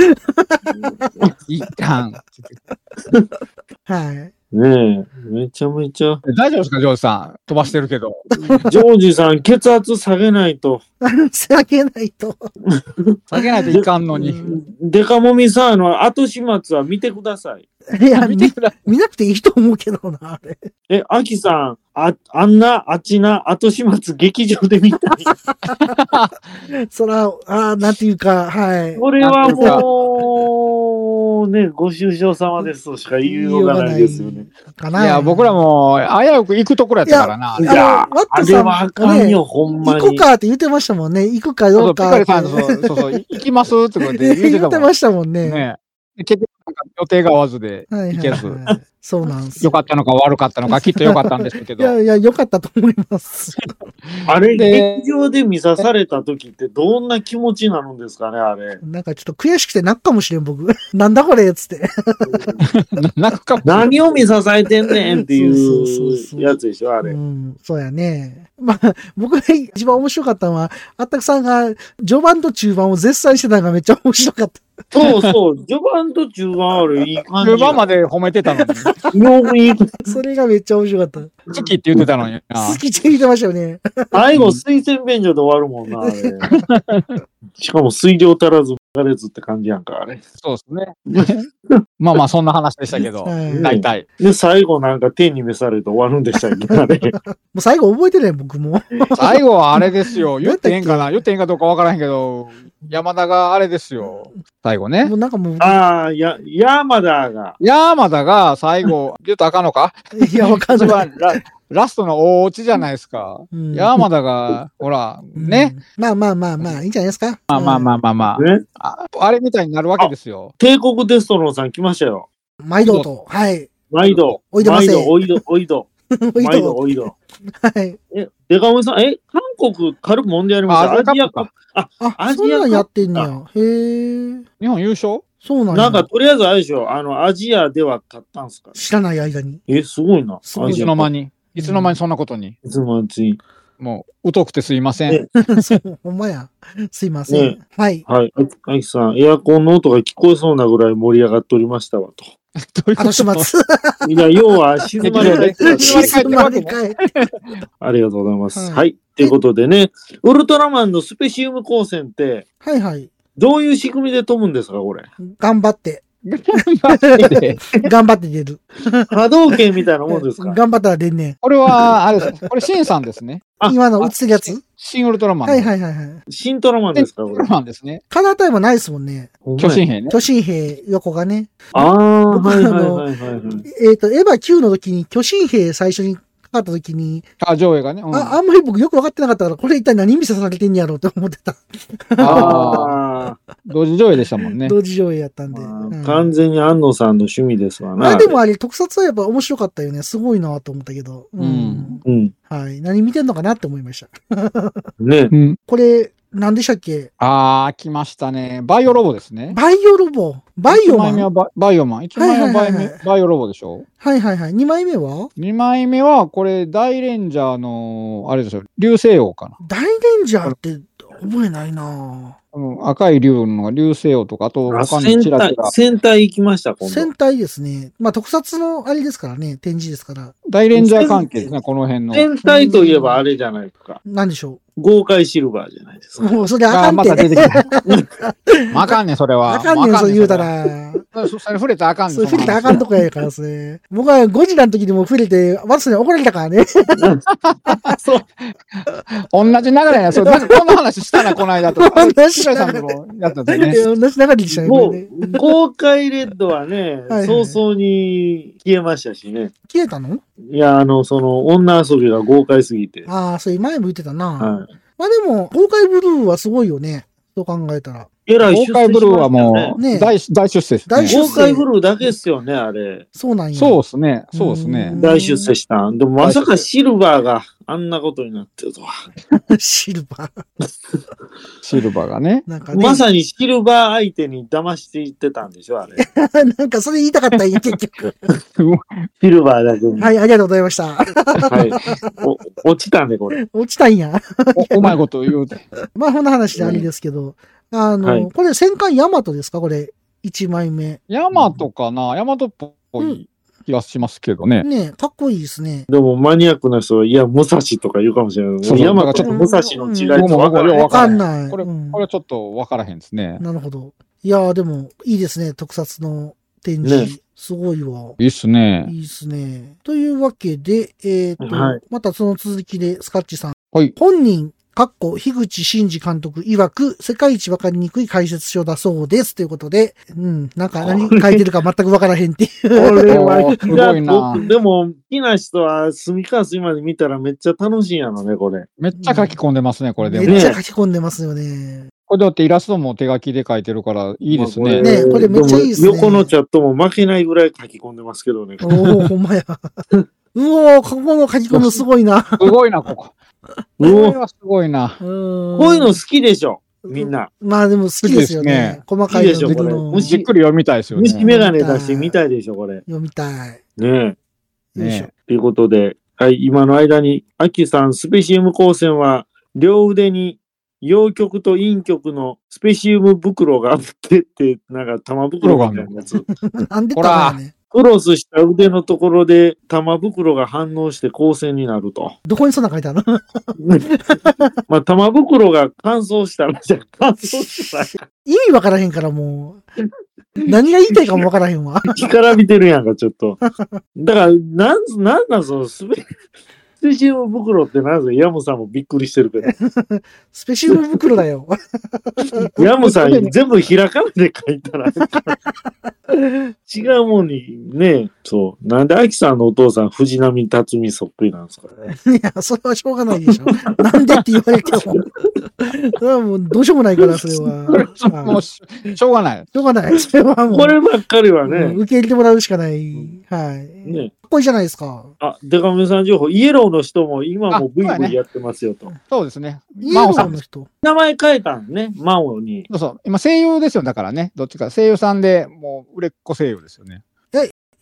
一旦。はい。ねえ、めちゃめちゃ。大丈夫ですか、ジョージさん？飛ばしてるけど。ジョージさん、血圧下げないと。仕上げないと。下げないといかんのに。デカモミさん、あの、後始末は見てください。いや、見 見なくていいと思うけどな、あれ。え、アキさん、あ、あんな、あっちな、後始末劇場で見たい。そら、あーなんていうか、はい。これはもう、ね、ご愁傷様ですとしか言いようがないですよね。かな。いや、僕らも危うく行くところやったからな。いやいや、あのワッあトさんれはあかんよ、ほんま行こうに。かって言ってましたもんね。行くかそうそう、どうかって。ピカリさん、そうそうそう、行きますってことで言言ってってたもん。ましたもんね。ね結局、予定が合わずではいはい行けず。はい。そうなんです良かったのか悪かったのか、きっと良かったんですけど。いやいや、良かったと思います。あれ、で劇場で見さされた時ってどんな気持ちになるんですかね、あれ。なんかちょっと悔しくて泣くかもしれん、僕。なんだこれっつって。ななんか、何を見さされてんねんってそうそうそうそういうやつでしょ、あれ。うん、そうやね。まあ、僕が一番面白かったのは、あったくさんが序盤と中盤を絶賛してたのがめっちゃ面白かった。そうそう、序盤と中盤あるいい感じ。中盤まで褒めてたの それがめっちゃ面白かった。好きって言ってたのにな。好きって言ってましたよね。最後、推薦便所で終わるもんな。しかも水量足らず、流れずって感じやんか、あれ。そうですね。まあまあ、そんな話でしたけど、はい大体。で、最後なんか天に召されて終わるんでしたっけ、あれ。もう最後覚えてない、僕も。最後はあれですよ。言ってええんかな？言ってええんかどうかわからへんけど、山田があれですよ。最後ねも。うなんかもう、ああ、や、山田が。山田が最後、言うとあかんのか？いや、わかん一ない。番ララストの大落ちじゃないですか。うん山田が、ほら、ね。うん。まあまあまあまあ、いいんじゃないですか。まあまあまあまあまね。あ。ああれみたいになるわけですよ。帝国テストロンさん来ましたよ。うん。毎度と。はい。毎度。おいでませ毎度、おいど、おいど。おい毎度、ど。おいど。はい。え、デカモミさん、え、韓国軽く揉んでやりましたあアジアカップアジアカップ。あ、あ、アジアやってんねや。へえ。日本優勝？そうなんや。なんか、とりあえずあれでしょ、あの、アジアでは勝ったんすか？知らない間に。え、すごいな。いいつアジアの間に。いつの間にそんなことに？いつの間に？もう、疎くてすいません。ほんまや。すいません。ねはい。はい。あきさん、エアコンの音が聞こえそうなぐらい盛り上がっておりましたわ、と。後始末。いや、要は、静まり返ってた静静まり返って。ありがとうございます。はいはい。ということでね、ウルトラマンのスペシウム光線って、はいはい。どういう仕組みで飛ぶんですか、これ？頑張って。頑張って出る。波動拳みたいなもんですか？頑張ったら出んねん。これは、あれです。これ、シンさんですね。あ今の映ってるやつ？シンウルトラマン。はいはいはいはい。シントラマンですか、これ？ウルトラ。マンですね。カラータイムないですもんね。巨神兵ね。巨神兵横がね。ああ、僕はいはいあのはいはいはい。えっ、と、エヴァ9の時に巨神兵最初にかかった時に、あ、上映がね。うんあ、あんまり僕よく分かってなかったから、これ一体何見せされてんやろうって思ってた。ああ同時上映でしたもんね。同時上映やったんで。ーうん完全に安野さんの趣味ですわな。あでもあれ、特撮はやっぱ面白かったよね。すごいなと思ったけど。うん。うん。はい。何見てんのかなって思いました。ねう。ん。これ、何でしたっけ？あー、来ましたね。バイオロボですね。バイオロボ？バイオ1マ枚目はンババイオマン。1枚目はバイはいはいはいはいバイオロボでしょ？はいはいはい。2枚目は ?2 枚目は、これ、大レンジャーの、あれでしょ、流星王かな。大レンジャーって覚えないなうん赤い竜のが流星王とか、あと、あ他に戦隊チラチラ、。戦隊行きました、今度。戦隊ですね。まあ特撮のあれですからね。展示ですから。大レンジャー関係ですね、この辺の。戦隊といえばあれじゃないですか。なんでしょ豪快シルバーじゃないですう。か。もうそれあかんて。また出てきた。まああかんねん、それは。あかんねん、そう言うたら。そ。それ触れたらあかんねん。それ触れたらあかんとこやから、それ。僕はゴジラの時にも触れて、ワッツに怒られたからね。そう。同じ流れや。そう、なんかこんな話したな、この間と。同じ白井さんともやったね。同じ流れでしたね。もう、豪快レッドはね早々に消えましたしね。消えたの？いや、あの、その、女遊びが豪快すぎて。ああ、それ前も言ってたな。はい。まあでも、公開ブルーはすごいよね。そう考えたら。えらい公開ブルーはもうね大、大出世ですね。大出世豪快ブルーだけっすよね、あれ。そうなんや。そうですね。そうですねうん。大出世したん。でもまさかシルバーがあんなことになってるとは。シルバー。シルバーがね。なんかね。まさにシルバー相手に騙していってたんでしょ、あれ。なんかそれ言いたかったんや、結局。シルバーだけに。はい、ありがとうございました。はい。お落ちたんで、これ。落ちたんや。おうまいこと言うて。まあ、こんな話であれですけど。あの、はいこれ戦艦ヤマトですか？これ。1枚目。ヤマトかな？ヤマトっぽい。気がしますけどね。ねかっこいいですね。でもマニアックな人は、いや、武蔵とか言うかもしれない。そうそう山だからちょっと武蔵の違いうんと分からない僕もわかんない。これ、うんこれちょっとわからへんですね。なるほど。いやーでも、いいですね。特撮の展示。ねすごいわ。いいっすね。いいですね。というわけで、えっ、と、はいまたその続きで、スカッチさん。はい。本人、かっこ、樋口真嗣監督曰く、世界一わかりにくい解説書だそうです。ということで、うん、なんか何書いてるか全くわからへんっていう。これはおーすごいな僕でも、好きな人は、隅から隅まで見たらめっちゃ楽しいんやろね、これ。めっちゃ書き込んでますね、これでも。めっちゃ書き込んでますよね。これだってイラストも手書きで書いてるからいいですね。ねこれめっちゃいいですねも横のチャットも負けないぐらい書き込んでますけどね。おおほんまや。うおー、ここの書き込むすごいな。すごいな、ここ。これはすごいな。こういうの好きでしょ、みんな。まあでも好きですよね。細かいでしょこれじっくり読みたいですよね。虫眼鏡出してみたいでしょ、これ。読みたい。ねえ。よいしょね。ということで、はい、今の間に、アキさん、スペシウム光線は、両腕に、陽極と陰極のスペシウム袋があってって、なんか玉袋みたいなやつ。なんでね。クロスした腕のところで玉袋が反応して光線になると。どこにそんな書いてあるの？まあ、玉袋が乾燥したら、じゃあ乾燥したら、意味わからへんからもう。何が言いたいかもわからへんわ。干からびてるやんか、ちょっと。だから、なん、なんなんその、スペ、スペシウム袋ってなんすか？ヤムさんもびっくりしてるけど。スペシウム袋だよ。ヤムさん全部ひらかなで書いたら、違うもんにね、そう。なんでアキさんのお父さん藤波辰巳そっくりなんですか？ね。いや、それはしょうがないでしょ。なんでって言われても。それはもうどうしようもないから、それは。もうししょうがない。しょうがない。それはもう。こればっかりはうんね、受け入れてもらうしかない。はい。ね。かっこいいじゃないですか。あ、デカメさん情報、イエローの人も今もブイブイやってますよと。そうですね。イエロ真央さん。ーの人。名前変えたんね、マオに。そうそう。今声優ですよ。だからね。どっちか。声優さんで、もう売れっ子声優ですよね。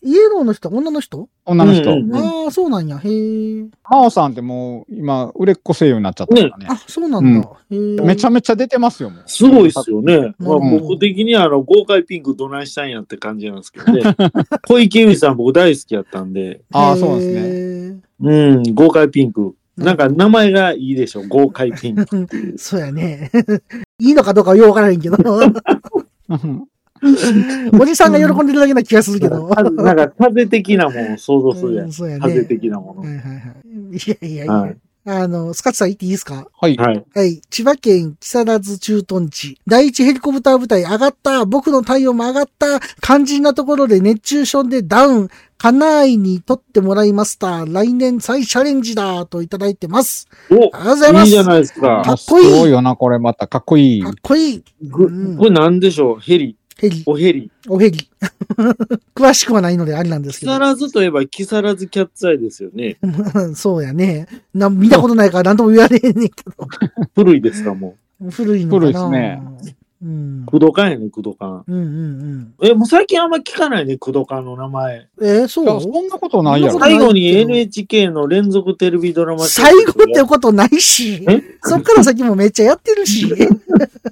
イエローの人、女の人？女の人。うんうんああ、そうなんや。へえ。真央さんってもう今、売れっ子声優になっちゃったからね。あ、そうなんだ。めちゃめちゃ出てますよ。すごいっすよね。僕的にはあの豪快ピンクどないしたんやって感じなんですけどね。小池由美さん僕大好きやったんで、ああ、そうなんですね。ね。うん、豪快ピンク。なんか名前がいいでしょ、豪快ピンク。そうやね。いいのかどうかはようわからへんけど。う んおじさんが喜んでるだけな気がするけど。なんか風的なものを想像するやうんん。そうやね。風的なもの。はいはいはい。いやいやいや。はいあの、スカッツさん言っていいですか？はい。はい。はい。千葉県木更津駐屯地。第一ヘリコプター部隊上がった。僕の体温も上がった。肝心なところで熱中症でダウン。家内に取ってもらいました。来年再チャレンジだ。といただいてます。おありがとうございます。いいじゃないですかか。っこいいすごいよな、これまた。かっこいいか。っこいい。ぐうんこれなんでしょう？ヘリ。ヘリ。おヘリ。おヘリ。詳しくはないのであれなんです木けど。更津といえば木更津キャッツアイですよね。そうやね。な見たことないから何とも言われへんねんけ 古いですか、もど。古いのかな。古いですね。うんう。。工藤館やね、工藤館。うんうんうん。え、もう最近あんま聞かないね、工藤館の名前。えーそいや、うそんなことないやろ。最後に NHK の連続テレビドラマ最後ってことないしえ、そっから先もめっちゃやってるし、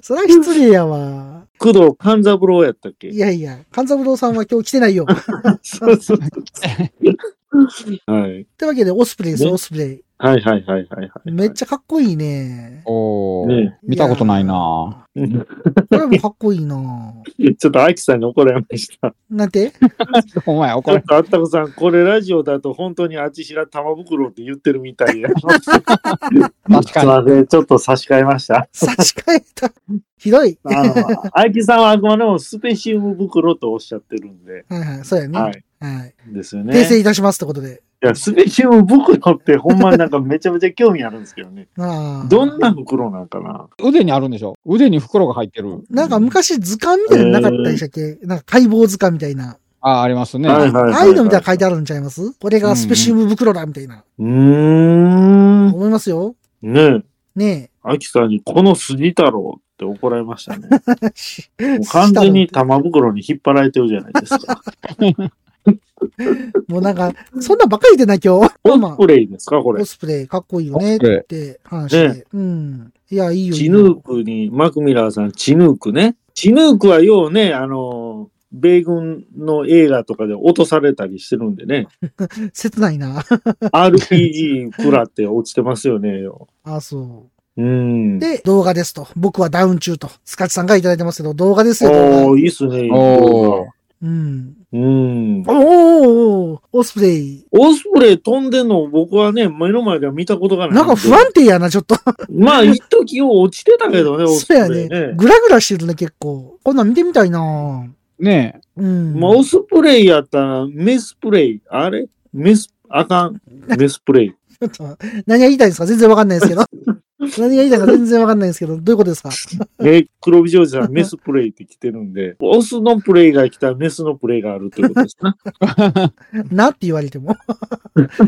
それは失礼やわ。工藤勘三郎やったっけ？いやいや、勘三郎さんは今日来てないよ。そうそう。はい。ってわけで、オスプレイですよ、ねオスプレイ。はいはいはいはいはい。めっちゃかっこいいね。おーね見たことないな これもかっこいいなちょっとアキさんに怒られました。なんて？お前、怒れ。ちょっとあったこさん、これラジオだと本当にあちしら玉袋って言ってるみたいや。確すいかません、ちょっと差し替えました。差し替えた。ひどい。あの、アキさんはあくまでもスペシウム袋とおっしゃってるんで。はいはい、そうやね。ははい。い。ですよね。訂正いたしますってことで。いや、スペシウム袋ってほんまになんかめちゃめちゃ興味あるんですけどね。ああどんな袋なんかな？に。腕にあるんでしょ腕に袋が入ってる。なんか昔図鑑みたいなのなかったでしたっけ、なんか解剖図鑑みたいな。ああ、ありますね。はいはいああいうのみたいなの書いてあるんちゃいます？これがスペシウム袋だみたいな。うーん。思いますよ。ねえ。ねアキさんにこの筋太郎って怒られましたね。え。もう完全に玉袋に引っ張られてるじゃないですか。もうなんか、そんなんばっかり言ってない今日。オスプレイですかこあ、れオ。スプレイかっこいいよねって話で。ねうん。いや、いいよ。チヌーよクに、マクミラーさん、チヌークね。チヌークはようね、あの、米軍の映画とかで落とされたりしてるんでね。切ないな。RPG 食らって落ちてますよね。あ、そうで、動画ですと。僕はダウン中と。スカチさんがいただいてますけど、動画ですよ。動画おー、いいっすね。おーうん。うん。おーおーおーオスプレイ。オスプレイ飛んでんの僕はね、目の前では見たことがない。なんか不安定やな、ちょっと。まあ、一時を落ちてたけどね、オスプそうやレイね。ね。グラグラしてるね、結構。こんなん見てみたいなねうん。まあ、オスプレイやったら、メスプレイ。あれ？メス、あかん。メスプレイ。っと何が言いたいんですか全然わかんないですけど。何が言いたいか全然わかんないですけど、どういうことですか？え、黒帯ジョージさん、メスプレイって来てるんで、オスのプレイが来たらメスのプレイがあるってことですね。なって言われても。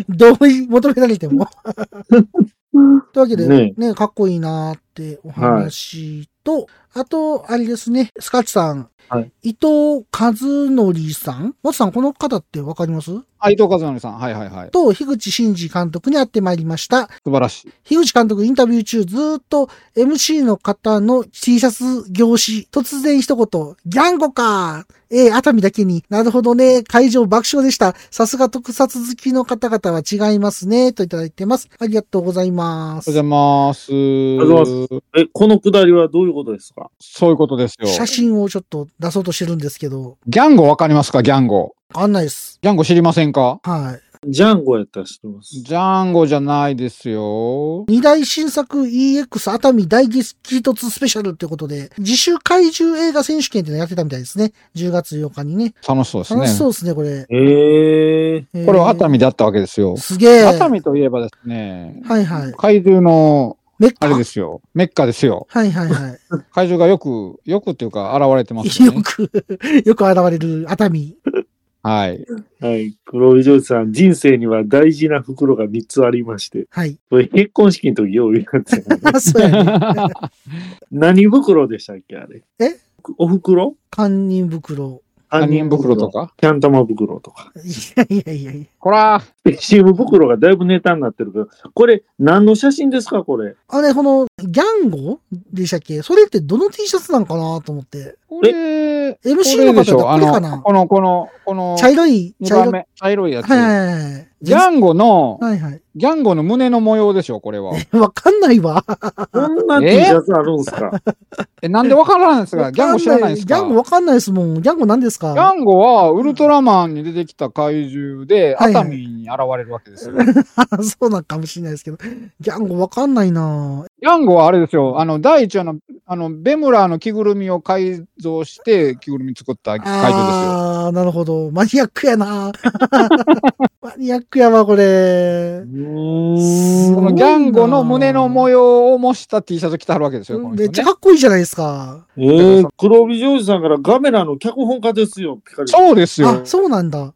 同意求められても。というわけで、ねねかっこいいなってお話と、あと、あれですね、スカッチさん。はい伊藤和則さん？もつさん、この方ってわかります？あ、伊藤和則さん。はいはいはい。と、樋口真嗣監督に会ってまいりました。素晴らしい。樋口監督インタビュー中ずーっと MC の方の T シャツ業紙、突然一言、ギャンゴかええ熱海だけに。なるほどね。会場爆笑でした。さすが特撮好きの方々は違いますね。といただいてます。ありがとうございますおはよう。ございます。りがとうございえ、このくだりはどういうことですか？そういうことですよ。写真をちょっと出そうとしてるんですけど、ギャンゴわかりますか？ギャンゴ。わかんないです。ギャンゴ知りませんか？はい。ジャンゴやったら知ってます。ジャンゴじゃないですよ。二大新作 EX 熱海大激突スペシャルってことで、自主怪獣映画選手権っていうのやってたみたいですね。10月8日にね。楽しそうですね楽。しそうですね、これ。えええーこれは熱海であったわけですよ。すげえ。熱海といえばですね、はいはい。怪獣の、メッカ？あれですよ。メッカですよ。はいはいはい。怪獣がよく、よくっていうか現れてますよね。よく、よく現れる熱海。はい。はい。黒帯ジョージさん、人生には大事な袋が3つありまして、はい。これ結婚式の時よう言うやつやねあ、そうやね。何袋でしたっけあれ？え？お袋？堪忍袋。堪忍袋とか？キャン玉袋とか。いやいやいやいや。こら、チーム袋がだいぶネタになってるけど、これ何の写真ですか？これ。あれ、この、ギャンゴでしたっけ？それってどの T シャツなんかなと思って。これ、MC の方だこれでしょあこれかなの、この、この、この、茶色い、2茶色い。番目、茶色いやつ。はいはいはい。ギャンゴの、はいはい。ギャンゴの胸の模様でしょ、これは。わかんないわ。こんな T シャツあるんすか、え、なんでわからないんですかギャンゴ知らないんですか？ギャンゴわかんないですもん。ギャンゴ何ですか？ギャンゴはウルトラマンに出てきた怪獣で、はいはい熱海に現れるわけですよ。そうなんかもしれないですけど。ギャンゴわかんないなギャンゴはあれですよ、あの、第一話の、あの、ベムラーの着ぐるみを改造して、着ぐるみ作った怪獣ですよ。ああ、なるほど。マニアックやな マニアックやわ、これ。このギャンゴの胸の模様を模した T シャツ着てはるわけですよ、ね。めっちゃかっこいいじゃないですか。えー、黒帯ジョージさんからガメラの脚本家ですよ、ピカリ。そうですよあ、。そうなんだ。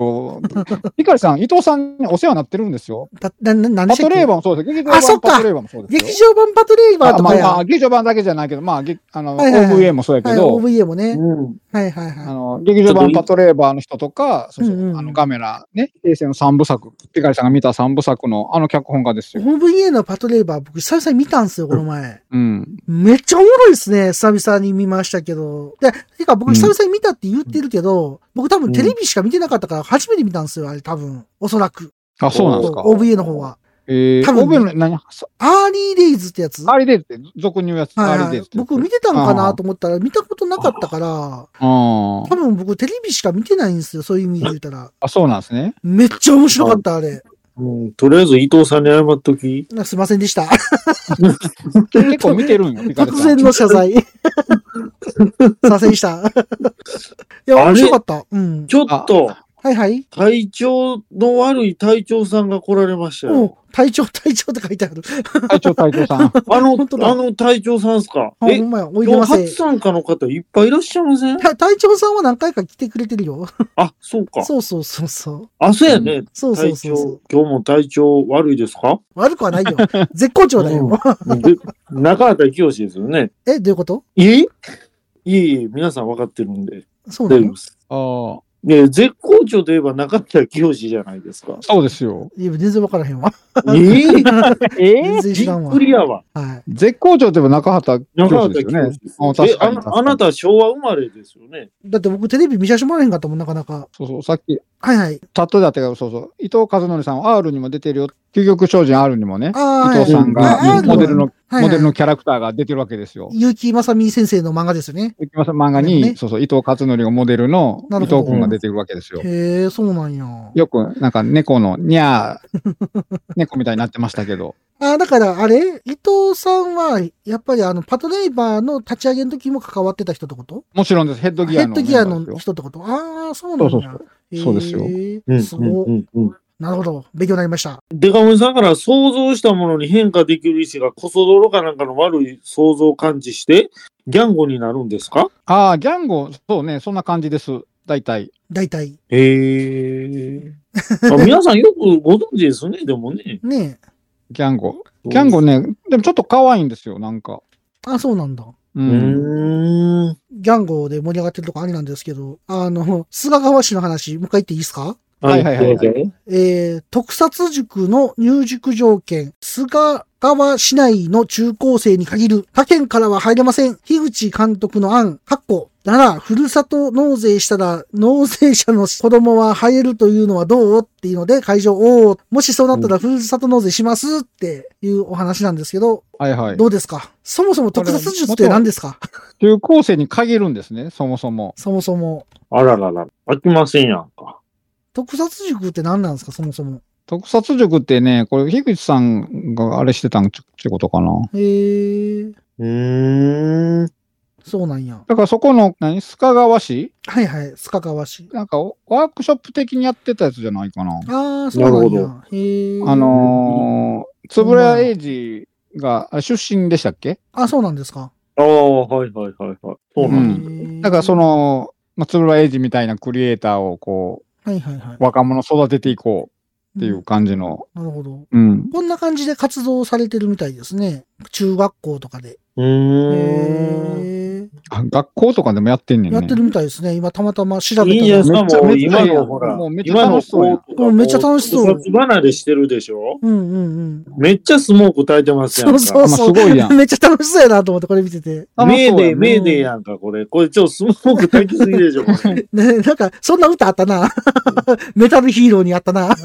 ピカリさん、伊藤さんにお世話になってるんですよ。だな、な、なんでパトレーバーもそうです。劇場あそっか版パトレーバーもそうですよ。劇場版パトレーバーとかまあまあ、劇場版だけじゃないけど、まあ、げあの、はいはいはい OVA もそうやけはい、ど、OVA もね。うん。はいはいあはの、劇場版パトレーバーの人とか、そうそう、うんうんあの、ガメラ、ね、平成の三部作、ピカリさんが見た三部作のあの脚本家ですい。よ。OVA のパトレイバー、僕久々に見たんですよ、この前。うん。めっちゃおもろいですね。久々に見ましたけど。で、てか僕久々に見たって言ってるけど、僕多分テレビしか見てなかったから初めて見たんですよ、あれ多分。おそらく。あ、そうなんですか。OVA の方は。えー、多分さ Early Days ってやつ？ Early Days って俗に言うやつ。はいはい Early Days って。僕見てたんかなと思ったら見たことなかったから、あ多分僕テレビしか見てないんですよ、そういう意味で言ったら。あ、そうなんですね。めっちゃ面白かった、あれ。うん、とりあえず伊藤さんに謝っとき。すいませんでした。結構見てるんよ、突。然の謝罪。すいませんでした。いや、面白かった。うん。ちょっと、はいはい。体調の悪い隊長さんが来られましたおよ。隊長、隊長って書いてある。隊長、隊長さん。あの、あの隊長さんっすか？あ、えほん、まや、おいでませ今日初。参加の方いっぱいいらっしゃいません？た隊長さんは何回か来てくれてるよ。あ、そうか。そうそうそうそう。あ、そうやね。そうそう体そうそう調。、今日も体調悪いですか？悪くはないよ。絶好調だよ。で中畑清ですよね。え、どういうこと？いえいえいえ、皆さん分かってるんで。そうなの？大丈夫です。ああ。ね絶好調といえば中田清じゃないですか。そうですよ。いや、全然わからへんわ。え え全然知びらんわっく。りやわ。はい。絶好調といえば中畑中教田師ですよね。あ清。え確かに確かにああなた昭和生まれですよね。だって僕テレビ見させてもらえへんかったもん、なかなか。そうそう、さっき、はいはい。タットだったけど、そうそう、伊藤和則さんは R にも出てるよ。究極精進 R にもね、伊藤さんがモデルの、はいはいモデルのキャラクターが出てるわけですよ。結城正美先生の漫画ですよね。雪さん漫画に、ねそうそう、伊藤和則がモデルの伊藤君が出てるわけですよ。へえ、そうなんや。よく、なんか猫のニャー、猫みたいになってましたけど。あだから、あれ伊藤さんは、やっぱりあの、パトレイバーの立ち上げの時も関わってた人ってこと？もちろんです。ヘッドギアの。ヘッドギアの人ってこと？ああ、そうなんや。そうそうそうそうですよすごうんうんなるほど。勉強になりました。デカモンさんから想像したものに変化できる意志がコソ泥かなんかの悪い想像を感知して、ギャンゴになるんですか？ああ、ギャンゴ、そうね、そんな感じです。大体。大体。へえ。あ皆さんよくご存知ですね、でもね。ねギャンゴ。ギャンゴね、でもちょっと可愛いんですよ、なんか。え。あ、そうなんだ。う。ん。ギャンゴで盛り上がってるとこありなんですけど、あの、菅川氏の話、もう一回言っていいですか？はいはいはいはいえー、特撮塾の入塾条件、菅川市内の中高生に限る、他県からは入れません。樋口監督の案、括弧なら、ふるさと納税したら、納税者の子供は入れるというのはどうっていうので、会場、おーもしそうなったら、ふるさと納税しますっていうお話なんですけど、はいはい。どうですか？そもそも特撮術って何ですか？中高生に限るんですね、そもそも。そもそも。あららら。飽きませんやんか。特撮塾って何なんですか？そもそも。特撮塾ってね、これ、樋口さんがあれしてたんちってことかな。へー、うーん。そうなんや。だからそこの、何、須賀川市？はいはい、須賀川市。なんか、ワークショップ的にやってたやつじゃないかな。ああ、そうなんやなるほ。へーあのー、つぶらや英二が、あ出身でしたっけ？あ、そうなんですか。ああ、はいはいはいはい。そうなんです。んだからそ、の、まあ、つぶらや英二みたいなクリエイターをこはいはいはい。う、若者育てていこうっていう感じの、なるほど。うん。こんな感じで活動されてるみたいですね。中学校とかで。うーん。へーあ 学校とかでもやってんねんね。やってるみたいですね。今たまたま調べいいんじゃたら。ないですか、もうめっちゃ今のほらもうめっ、ちゃ今の楽しそううめっちゃ楽しそうも特撮離れしてるでしょ？うんうんうん。めっちゃスモーク焚いてますやんか。そうそうそう。まあすごいやんめっちゃ楽しそうやなと思ってこれ見てて。メーデー、メーデーやんか、これ。これちょっとスモーク焚きすぎでしょ、これ。ね、なんか、そんな歌あったな。メタルヒーローにあったな。は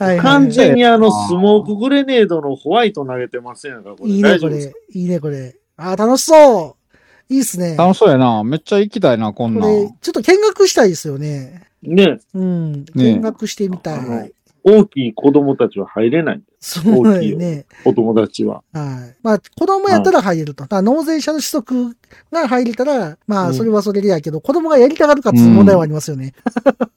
いはい完全にあの、スモークグレネードのホワイト投げてますやんか、これ。いいね、これ。いいね、これ。あー、楽しそう。いいっすね。楽しそうやな。めっちゃ行きたいな、こんなん。ちょっと見学したいですよね。ね、うん。見学してみたい。あの大きい子供たちは入れない。そうだよね。お友達は。はい。まあ、子供やったら入れると。だから納税者の取得が入れたら、まあ、うんそれはそれでやけど、子供がやりたがるかっていう問題はありますよね。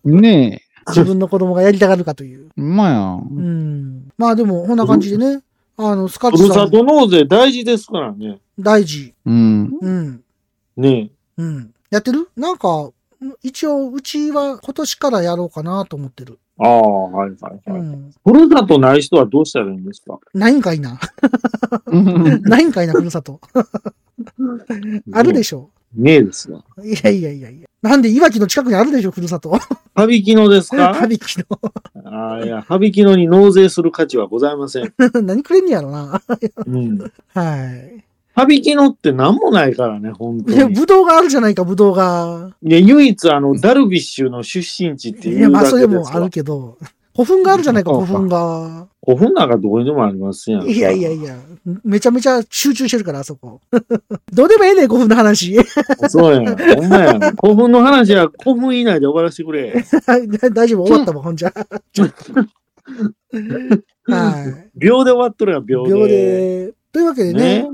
ね 自分の子供がやりたがるかという。え。うまや。うんん。まあ、でも、こんな感じでね。あの、スカッふるさチさん、と納税大事ですからね。大事。うん。うん。ねうん。やってる？なんか、一応、うちは今年からやろうかなと思ってる。ああ、はいはいはい。うん。ふるさとない人はどうしたらいいんですか？ないんかいな。ないんかいな、ふるさと。あるでしょ。ねえですわ。いやいやいやいや。なんで、いわきの近くにあるでしょ、ふるさと。羽引きのですか？はびきの。ああ、いや、羽引きのに納税する価値はございません。何くれんねやろな。うん。はい。羽引きのって何もないからね、本当いや、に。ぶどうがあるじゃないか、ぶどうが。いや、唯一あの、ダルビッシュの出身地っていや、いうまあ、それもある。けど。古墳があるじゃないか、古墳が。古墳なんかどこにでもありますやんか。いやいやいや。めちゃめちゃ集中してるから、あそこ。どうでもええねん、古墳の話。そうやん。ほんまやん。古墳の話は古墳以内で終わらせてくれ。大丈夫、終わったわ、ほんじゃ。はい。秒で終わっとるやん、秒で。秒で。というわけでね、ね。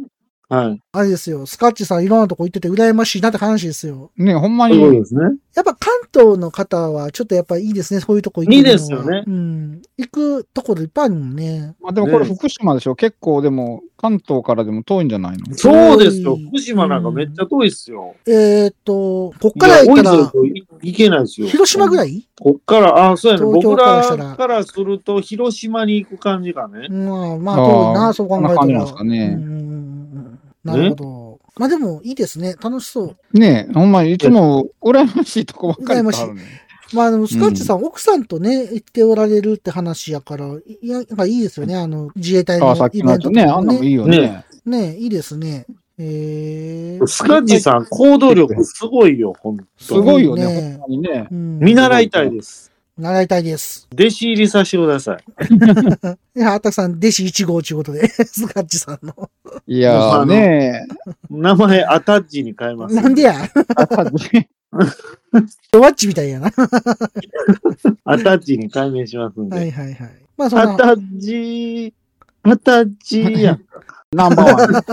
はい。あれですよ、スカッチさんいろんなとこ行ってて羨ましいなって話ですよ。ねえ、ほんまに。そうですね。やっぱ関東の方はちょっとやっぱいいですね、そういうとこ行くいいですよねうん。行くところいっぱいあるもんね。まあでもこれね福島でしょ。結構でも、関東からでも遠いんじゃないの？そうですよ。福島なんかめっちゃ遠いっすよ。えーっと、こっから行ったら行けないですよ。広島ぐらい？いこっから、ああ、そうやね。東京僕からしたららからすると、広島に行く感じかね。まあ、まあ遠いな、そう考えたら。な感じなんですかねうんうんうんうんなるほど。まあでもいいですね。楽しそう。ねえ、ほんまにいつも羨ましいとこばっかりあるね。まあでも、スカッチさん、奥さんとね、行っておられるって話やから、いや、なんかいいですよね。あの、自衛隊のああ、さっきイベントとのやつね。あ。んなのいいよね。ねいいですね。えー、スカッチさん、行動力すごいよ、ほんすごいよねね、ほんまにね。うん、見習いたいです。習いたいです。弟子入りさせてください。いや、あったくさん、弟子1号ということで、スカッチさんの。いやーね名前アタッチに変えます。なんでや、ドワッチみたいやな。アタッチに改名しますんで。はいはいはい。まあ、そんな、アタッチ、アタッチやん。ナンバーワン。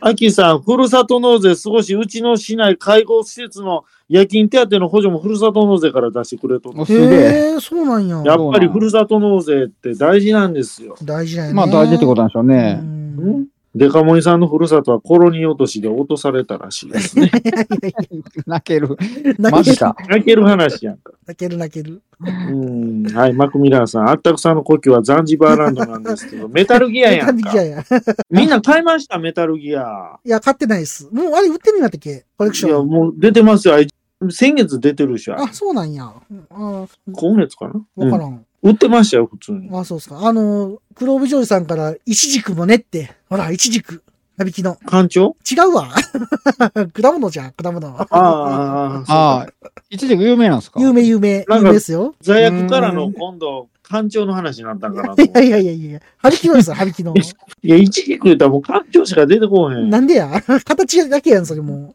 アキさん、ふるさと納税少し、うちの市内介護施設の夜勤手当の補助もふるさと納税から出してくれとるもうすげえ。へえ、そうなんや。やっぱりふるさと納税って大事なんですよ。大事だよね。まあ大事ってことなんでしょううね。んんデカモニさんのふるさとはコロニー落としで落とされたらしいですね。泣ける。泣ける、マジか。泣ける話やんか。泣ける泣ける。うん。はい、マクミラーさん、あったくさんの故郷はザンジバーランドなんですけど、メタルギアやんかい。やいや。みんな買いました、メタルギア。いや、買ってないです。もう、あれ売ってるんだったっけ？コレクシいや、ョン。もう出てますよ。先月出てるし、あ、そうなんや。あ今月かな、うんわからん。売ってましたよ、普通に。あ、そうですか。あの、黒帯ジョージさんから、イチジクもねって。ほら、イチジク。なびきの。館長？違うわ。果物じゃん、果物。ああ、ああ、ああ、一時有名なんですか？有名有名。なんか有名ですよ。座薬からの今度、館長の話になったんかなとい。やいやいやいや。ハビキノですよ、ハビキノ。いや、一時言ったらもう館長しか出てこへん。なんでや？形だけやん、それも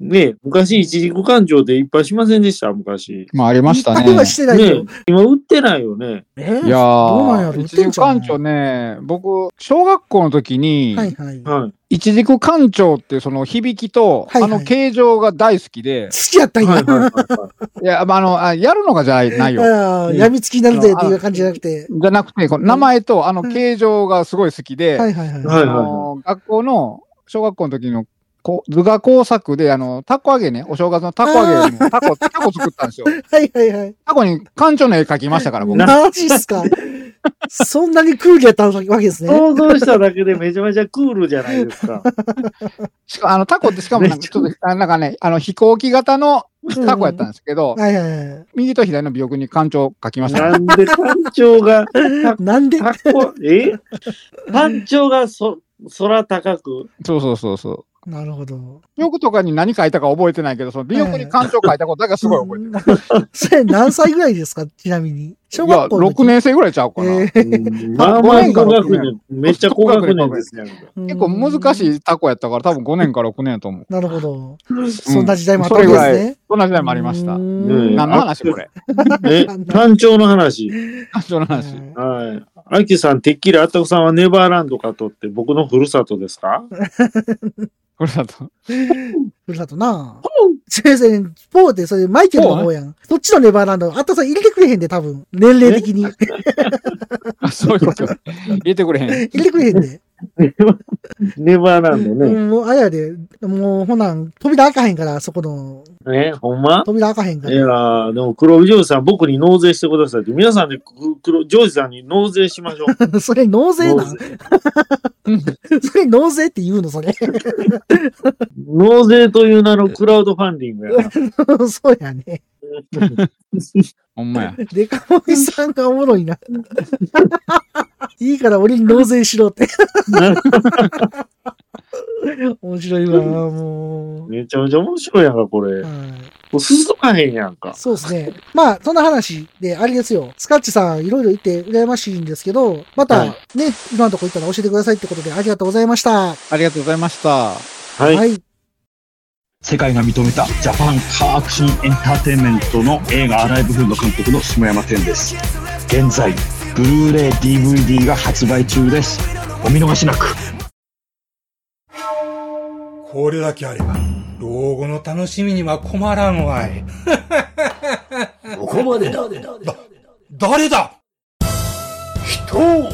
ねえ昔一時館長でいっぱいしませんでした、昔。まあありう。ましたいっぱい。してないよねえ。今売ってないよね。えいやどうなんやろ？ー、売ってんじゃん館長ね、僕、小学校の時に、はいはい。好はい。一軸館長っていうその響きと、はいはいあの形状が大好きで、きやったんや。はいはいはいはいや、まあ、あの、あやるのがじゃないよ。やみつきになるぜっていう感じじゃなくて。じゃなくて、この名前とあの形状がすごい好きで、はいはいはい。はいあの学校の、小学校の時のこ図画工作で、あの、タコ揚げね、お正月のタコ揚げのタコ、タコ作ったんですよ。はいはいはい。タコに館長の絵描きましたから、僕。マジっすか？そんなにクールやったわけですね。想像しただけでめちゃめちゃクールじゃないですか。しかあの、タコってしかもなんかちょっと、あなんかね、あの、飛行機型のタコやったんですけど、はいはいはい。右と左の尾翼に館長描きました。なんで館長が、なんで？タコ、え？館長がそ、空高く？そうそうそうそう。なるほど。尾翼とかに何書いたか覚えてないけど、その尾翼に館長書いたことだけはすごい覚えてる。うんそれ何歳ぐらいですかちなみに？小いや、学校の時6年生ぐらいちゃうかな。えーまあまあ5年か高6学年。めっちゃ高学年ですね。結構難しいタコやったから、多分5年か6年やと思う。なるほど。そんな時代もあったわけそれぐらいですね。そんな時代もありました。何の話これ？え、館長の話。館長の話。はい。アキさん、てっきりあったくさんはネバーランドかとって僕のふるさとですか？これだと。ふるさとな先生、ポーってそれマイケルの方やん。そっちのネバーランド。あったさん入れてくれへんで、多分。年齢的に。入 あそういうこと。入れてくれへん。れてくれへんで。ネバーランドね。うんもう、あれやで。もう、ほなん、扉開かへんから、そこの。え、ほんま？扉開かへんかいやでも黒帯ジョージさん、僕に納税してくださいって。皆さんでく黒ジョージさんに納税しましょう。それ納税なん？納税 それ納税って言うのそれ。納税という名のクラウドファンディングやな。そうやね。ほんまや。デカモミさんがおもろいな。いいから俺に納税しろって。面白いわ、もう。めちゃめちゃ面白いやんか、これ。はいもう進まへんやんか。そうですね。まあ、そんな話で、あれですよ。スカッチさん、いろいろ言って羨ましいんですけど、またはいね、いろんなとこ行ったら教えてくださいってことで、ありがとうございました。ありがとうございました。はい。はい。世界が認めたジャパンカーアクションエンターテインメントの映画アライブフード監督の下山天です。現在、ブルーレイ DVD が発売中です。お見逃しなく。これだけあれば、老後の楽しみには困らんわい。ここまでだ。誰だ？人を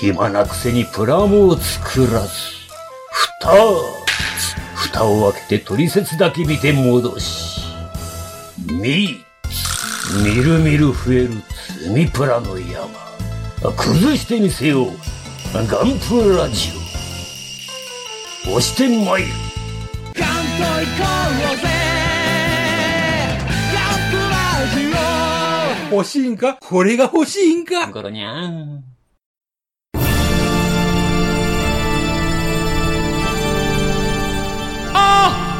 暇なくせにプラモを作らず、蓋蓋を開けて取説だけ見て戻し、み、みるみる増える積みプラの山。崩してみせよう。ガンプラジオ。押してまいる欲しいんか？これが欲しいんか？ゴロニャン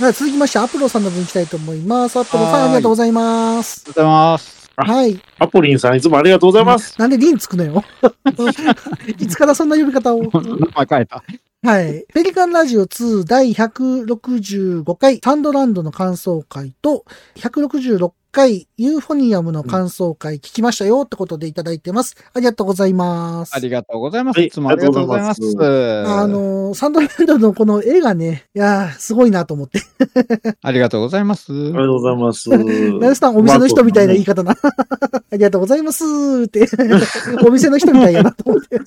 はい、続きまして、アプロさんの分いきたいと思います。アプロさん、ありがとうございます。ありがとうございます。はい。アポリンさんいつもありがとうございます。なんでリンつくのよ。いつからそんな呼び方を？名前変えた。はい。ペリカンラジオ2第165回サンドランドの感想会と166回ユーフォニアムの感想会聞きましたよってことでいただいてます。ありがとうございます。ありがとうございます。はいいつもありがとうございます。あのーサンドランドのこの絵がね、いやー、すごいなと思って。ありがとうございます。ありがとうございます。ナルス さん、お店の人みたいな言い方な。ありがとうございますーって。お店の人みたいやなと思って。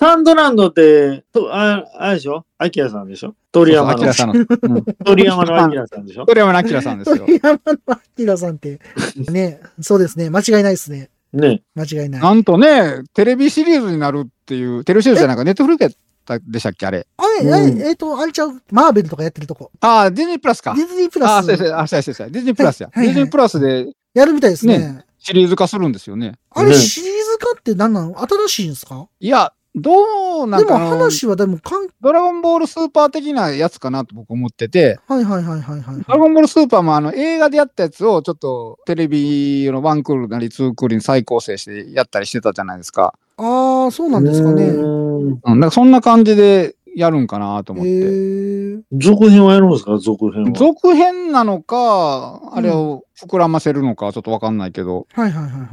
サンドランドって、とああれでしょ？アキラさんでしょ？鳥山の。さんの。うん。鳥山のアキラさんでしょ？鳥山のアキラさんですよ。山のアキラさんって。ね、そうですね。間違いないですね。ね。間違いない。なんとね、テレビシリーズになるっていう、テレビシリーズじゃなんかネットフリックスでしたっけあれ？あれ、あれえっ、と、あれちゃう、マーベルとかやってるとこ。ああ、ディズニープラスかデ。ィズニープああ、ラスそうそう、あ、そうそうそう。ディズニープラスや。はいはいはいディズニープラスでやるみたいですね。ねシリーズ化するんですよね。あれ、ねシリーズ化って何なの？新しいんですか？いや、どうなでもんかあの話はでもかん、ドラゴンボールスーパー的なやつかなと僕思ってて、はいはいはいはいはい。ドラゴンボールスーパーもあの映画でやったやつをちょっとテレビのワンクールなりツークールに再構成してやったりしてたじゃないですか。ああ、そうなんですかね。うーんうん、だからそんな感じでやるんかなと思へって。え。続編はやるんですか？続編は。続編なのか、あれを膨らませるのかちょっとわかんないけど、はいはいはいはい。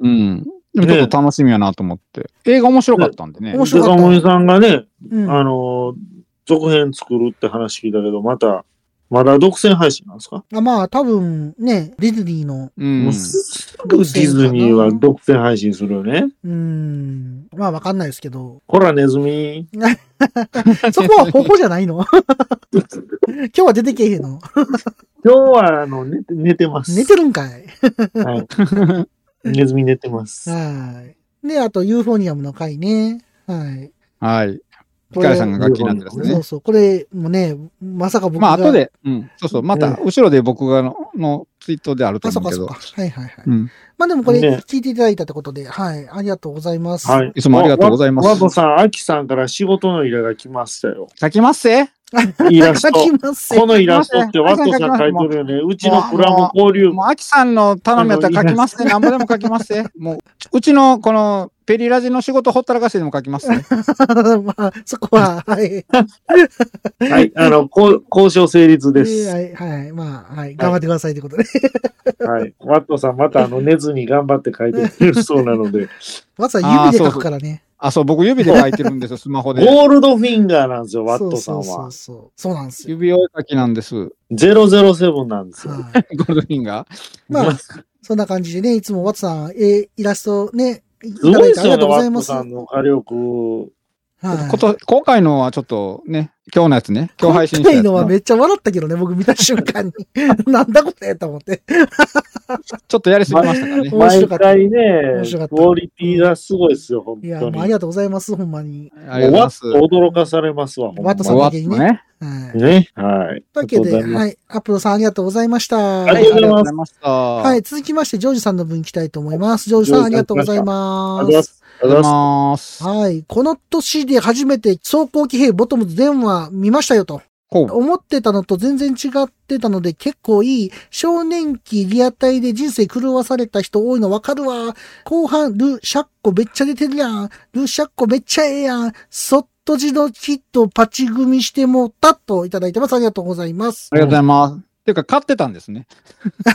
うん。でもちょっと楽しみやなと思って。映画面白かったんでね。面白かったデカモニさんがね、うん。あの、続編作るって話聞いたけど、また、まだ独占配信なんですか、あまあ、多分ね、ディズニーの、うん。すぐディズニーは独占配信するよね。うーん、まあわかんないですけど、ほら、ネズミ。そこはほほじゃないの？今日は出てけえへんの？今日は、あの、寝て、寝てます。寝てるんかいはい。ネズミ寝てます。はい。で、あと、ユーフォニアムの回ね。はい。はい。ピカイさんが楽器なんですねそう。そう。これもね、まさか僕が。まあ、後。で、うん。そうそう。またね、後ろで僕がの、のツイートであるとあ、そ思うけどっかそっか。。はいはいはい。うん。まあでもこれね聞いていただいたってことで、はい。ありがとうございます。はい。いつもありがとうございますワボさん、アキさんから仕事の依頼が来ましたよ。書きますせイラスト。このイラストってワットさん書いてるよね。うちのプラモ交流。もう、アキさんの頼みやったら書きますね。なんぼでも書きますね。もう、うちのこの、ペリラジの仕事ほったらかしてでも書きますね。まあ、そこは、はい。はい。あの、こう交渉成立です。はい、はい。まあ、はい。頑張ってくださいということで。はい。ワットさん、またあの、寝ずに頑張って書いてくれるそうなので。まずは指で書くからね。あ、そう、僕指で書いてるんですよ、スマホで。ゴールドフィンガーなんですよ、ワットさんはそうそう。そうそう。そうなんですよ。指折り書きなんです。ゴ007なんですよ。はい。ールドフィンガー。まあ、そんな感じでね、いつもワッツさん、えイラストね、いすただいてありがごいですよね、ワットとうございます。さんの火力。はい。こと、今回のはちょっとね、今日のやつね、今日配信し今回たやつののはめっちゃ笑ったけどね、僕見た瞬間に。なんだこれと思って。ちょっとやりすぎましたかね。面白かった毎回ね面白かっ、たクオリティがすごいですよ、本いや、当に。もうありがとうございます、ほんまに。ありがとうございます。驚かされますわ、ほんまワットさんだけにね。はい。ね。はい。というわけで、はい。アップルさんありがとうございました。ありがとうございました。は。はい続きまして、ジョージさんの分行きたいと思います。ジョージさんありがとうございあま。すす。ありがとうございます。はい。この年で初めて走行騎兵ボトムズ全話見ましたよと。思ってたのと全然違ってたので結構いい。少年期リアタイで人生狂わされた人多いのわかるわ。後半、ル・シャッコめっちゃ出てるやん。ル・シャッコめっちゃええやん。そっとじのキットパチ組みしてもたっといただいてます。ありがとうございます。ありがとうございます。ていうか、買ってたんですね。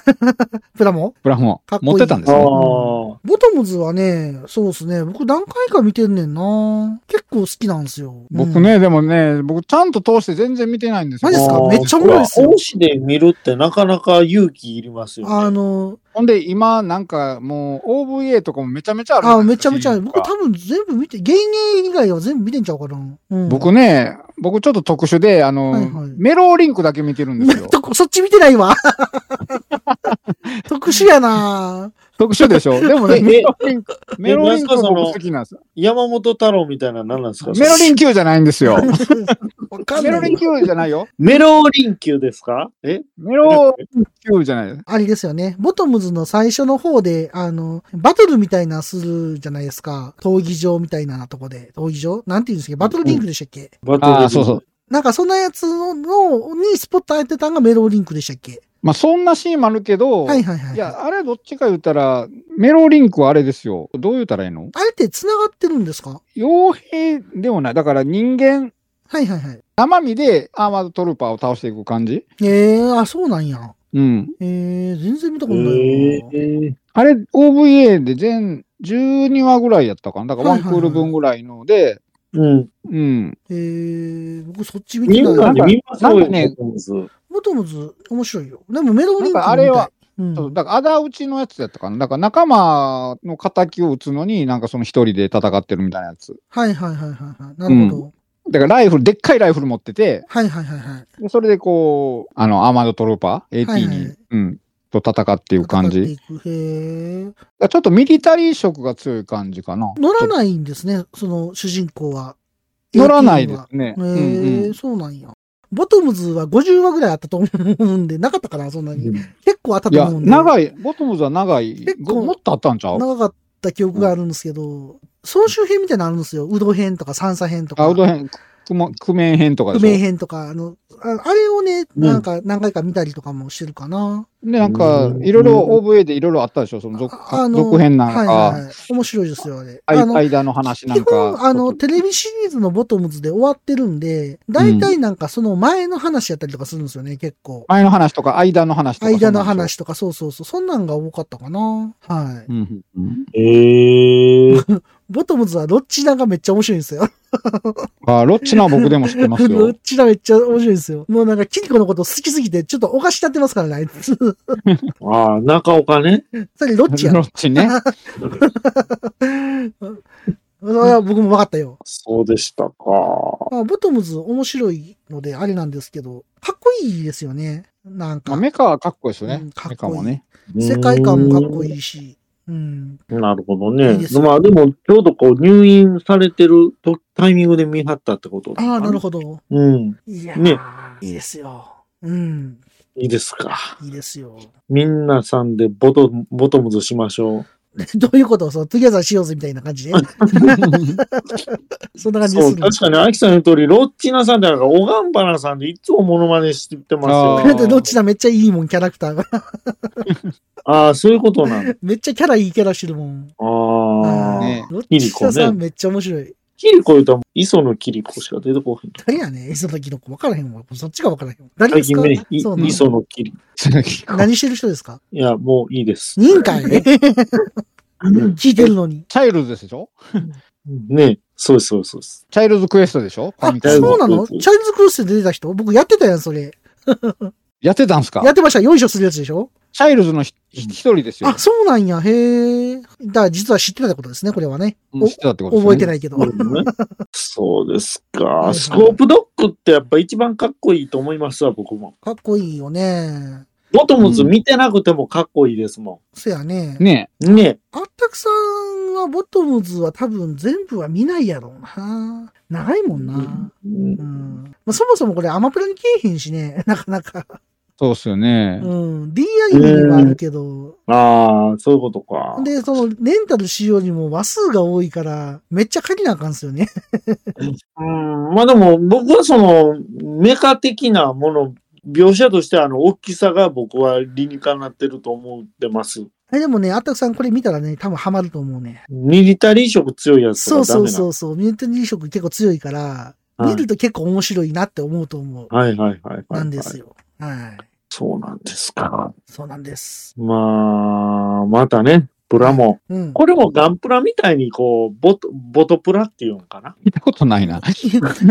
プラモ？プラモかっ。こいいああ持ってたんですね。ボトムズはね、そうですね。僕何回か見てんねんな。結構好きなんですよ。うん。僕ね、でもね、僕ちゃんと通して全然見てないんですよマジ。ですか？めっちゃおもろいですよ推しで見るってなかなか勇気いりますよね。あの、ほんで、今、なんかもう OVA とかもめちゃめちゃあるあ。めちゃめちゃ、シリーズが僕多分全部見て、芸人以外は全部見てんちゃうかな。うん。僕ね、僕ちょっと特殊で、あの、はいはいメローリンクだけ見てるんですよ。とこそっち見てないわ。特殊やな特殊でしょ でもね、えメロリンク、メロリンクなんすかその僕好きなんですよ。山本太郎みたいなの何なんですかメロリン級じゃないんですよ。メロリン。級じゃないよ。メローリン級ですか？え？メロリン級じゃない。あれですよね。ボトムズの最初の方で、あの、バトルみたいなするじゃないですか。闘技場みたいなとこで。闘技場？なんて言うんですっけ？バトルリンクでしたっけ、バトルああ、そうそう。なんかそんなやつの、のにスポット当てたのがメローリンクでしたっけ？まあ、そんなシーンもあるけど、はいはいはい。いや、あれどっちか言ったら、メロリンクはあれですよ。どう言ったらいいの？あれって繋がってるんですか？傭兵でもない。だから人間、はいはいはい。生身でアーマードトルーパーを倒していく感じ？ええー、あ、そうなんや。うん。ええー、全然見たことないわ。えあれ、OVA で全12話ぐらいやったかな？だからワンクはいはいはいール分ぐらいので、うん。うん。ええー、僕そっち見てみんな。ないで見ますよなんかねボトムズボトムズ面白いよ。でもメローリンクなんかあれは、うん、だから、あだ討ちのやつやったかな。だから、仲間の仇を撃つのに、なんかその一人で戦ってるみたいなやつ。はいはいはいはいはい。なるほど。だから、ライフル、でっかいライフル持ってて、はいはいはいはい。でそれでこう、あの、アーマードトルーパー、AT に、はいはいうん、と戦っていう感じ。へちょっとミリタリー色が強い感じかな。乗らないんですね、その主人公は。乗らないですね。へえ、うんうんそうなんや。ボトムズは50話ぐらいあったと思うんで、なかったかな、そんなに。結構あったと思うんで。長い、ボトムズは長い結。構もっとあったんちゃう？長かった記憶があるんですけど、総集編みたいなのあるんですよ。うど編とか三叉編とか。あ、うど編、くも、くめん編とかでしょ？不明編とか、あの、ああれをね、なんか何回か見たりとかもしてるかな。で、なんか、いろいろ OVA でいろいろあったでしょ？その続あの、続編なんか、はいはいはい。面白いですよ、あれ。あの、間の話なん基本、か。あの、テレビシリーズのボトムズで終わってるんで、大体なんかその前の話やったりとかするんですよね、結構。前の話とか、間の話とか。間の話とか、そうそうそう。そんなんが多かったかな。はい。うんうんうん。ええ ボトムズはロッチナがめっちゃ面白いんですよ。あ、ロッチナは僕でも知ってますロッよ。チナめっちゃ面白いんですよ。もうなんか、キリコのこと好きすぎて、ちょっとおかしなってますからね、あいつ。ああ、中岡ね。それロッチやロ。ッチね。それは僕も分かったよ。そうでしたか。まあ、ボトムズ面白いのであれなんですけど、かっこいいですよね。なんまあか、メカはかっこいいですよねうん。かっこいいメカもね。世界観もかっこいいし。うん。なるほどいねいです。よまあでも、ちょうどこう入院されてるとタイミングで見張ったってこと？ああ、なるほほど。ど。うん。いやー、ねいいですよ。うん。いいですか。いいですよ。みんなさんでボトボトムズしましょ どういうこと？そう、 together しようぜみたいな感じで？そんなう。感じです確かに、アキさんの通り、ロッチナさんってなんか、オガンバナさんでいつもモノマネしてますよあ だってどっちだめっちゃいいもん、キャラクターが。ああ、そういうことなんだ。めっちゃキャラいいキャラしてるもん。ああ。ねロッチナさんめっちゃ面白い。キリコ言うと、磯野キリコしか出てこへん。誰やねん、磯野キノコ分からへんわ。そっちが分からへんわ。誰ですか？磯野キリ。何してる人ですか？いや、もういいです。認会 聞いてるのに。チャイルズでしょ？ねそうです、そうです、そうです。チャイルズクエストでしょ？フあそうなの？チャイルズクロスで出てた人？僕やってたやん、それ。やってたんすか？やってました。よいしょするやつでしょ？チャイルズのひ一人ですよあ、。そうなんや。へえ。だから実は知ってたってことですね、これはね。うん知ってたってことですね覚えてないけど。そうですか。いスコープドッグってやっぱ一番かっこいいと思いますわ、僕も。かっこいいよね。ボトムズ見てなくてもかっこいいですもそやね。ねん。ねあったくさんはボトムズは多分全部は見ないやろうな。長いもんな。うんうんまあ、そもそもこれアマプラに来えへんしね。なかなか。そうっすよね。うん。D アニメにはあるけど。ああ、そういうことか。で、その、レンタルしようにも話数が多いから、めっちゃ借りなあかんすよね。うん、まあでも僕はそのメカ的なもの、描写としてあの大きさが僕は理にかなってると思ってます。えでもね、あったくさんこれ見たらね、多分ハマると思うね。ミリタリー色強いやつとそうそうかダメな。そうそう。ミニタリー色結構強いから、はい見ると結構面白いなって思うと思う。はいはいはいはい、はい。なんですよ。はい。そうなんですか。そうなんです。まあ、またね、プラも。うん。これもガンプラみたいに、こう、ボト、ボトプラっていうのかな？聞いたことないな。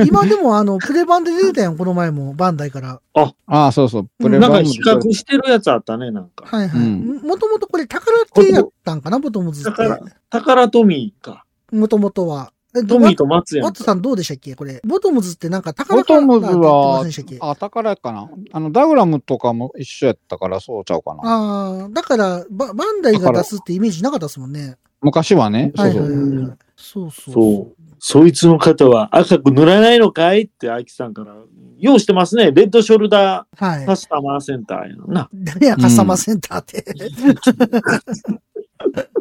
今でもあの、プレ版で出てたやん、この前も、バンダイから。ああ、そうそう。プレなんか比較してるやつあったね、なんか。はいはい。うんもともとこれ宝系やったんかな、ボトムズって。宝、宝トミーか。もともとは。えトミーと松やんワットさんどうでしたっけ？これ。ボトムズってなんか宝ボトムズはあ、宝かな。あの、ダグラムとかも一緒やったからそうちゃうかな。ああ、だからバ、バンダイが出すってイメージなかったですもんね。昔はね。そうそ。はいはいうはいはい。そうそう。そう。そいつの方は赤く塗らないのかいって、アキさんから。用意してますね。レッドショルダはいーカ。スタマーセンターやな。誰や、カスタマーセンターって。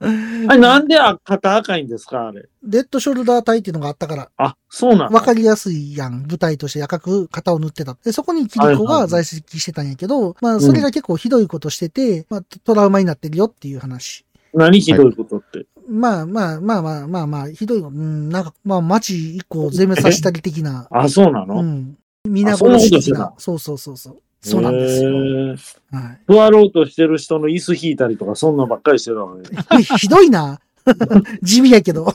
あれなんであ肩赤いんですか？あれ。レッドショルダー体っていうのがあったから、あ、そうなんだわかりやすいやん。舞台として赤く型を塗ってた。で、そこにキリコが在籍してたんやけど、まあ、それが結構ひどいことしてて、まあ、トラウマになってるよっていう話。何ひどいことって？まあまあまあまあまあまあ、ひどい、うん、なんか、まあ、街一個全滅させたり的な。あ、そうなの、うん。皆殺な。そうそうそうそう。そうなんですよ。はい。座ろうとしてる人の椅子引いたりとか、そんなんばっかりしてたのね。ひどいな。地味やけど。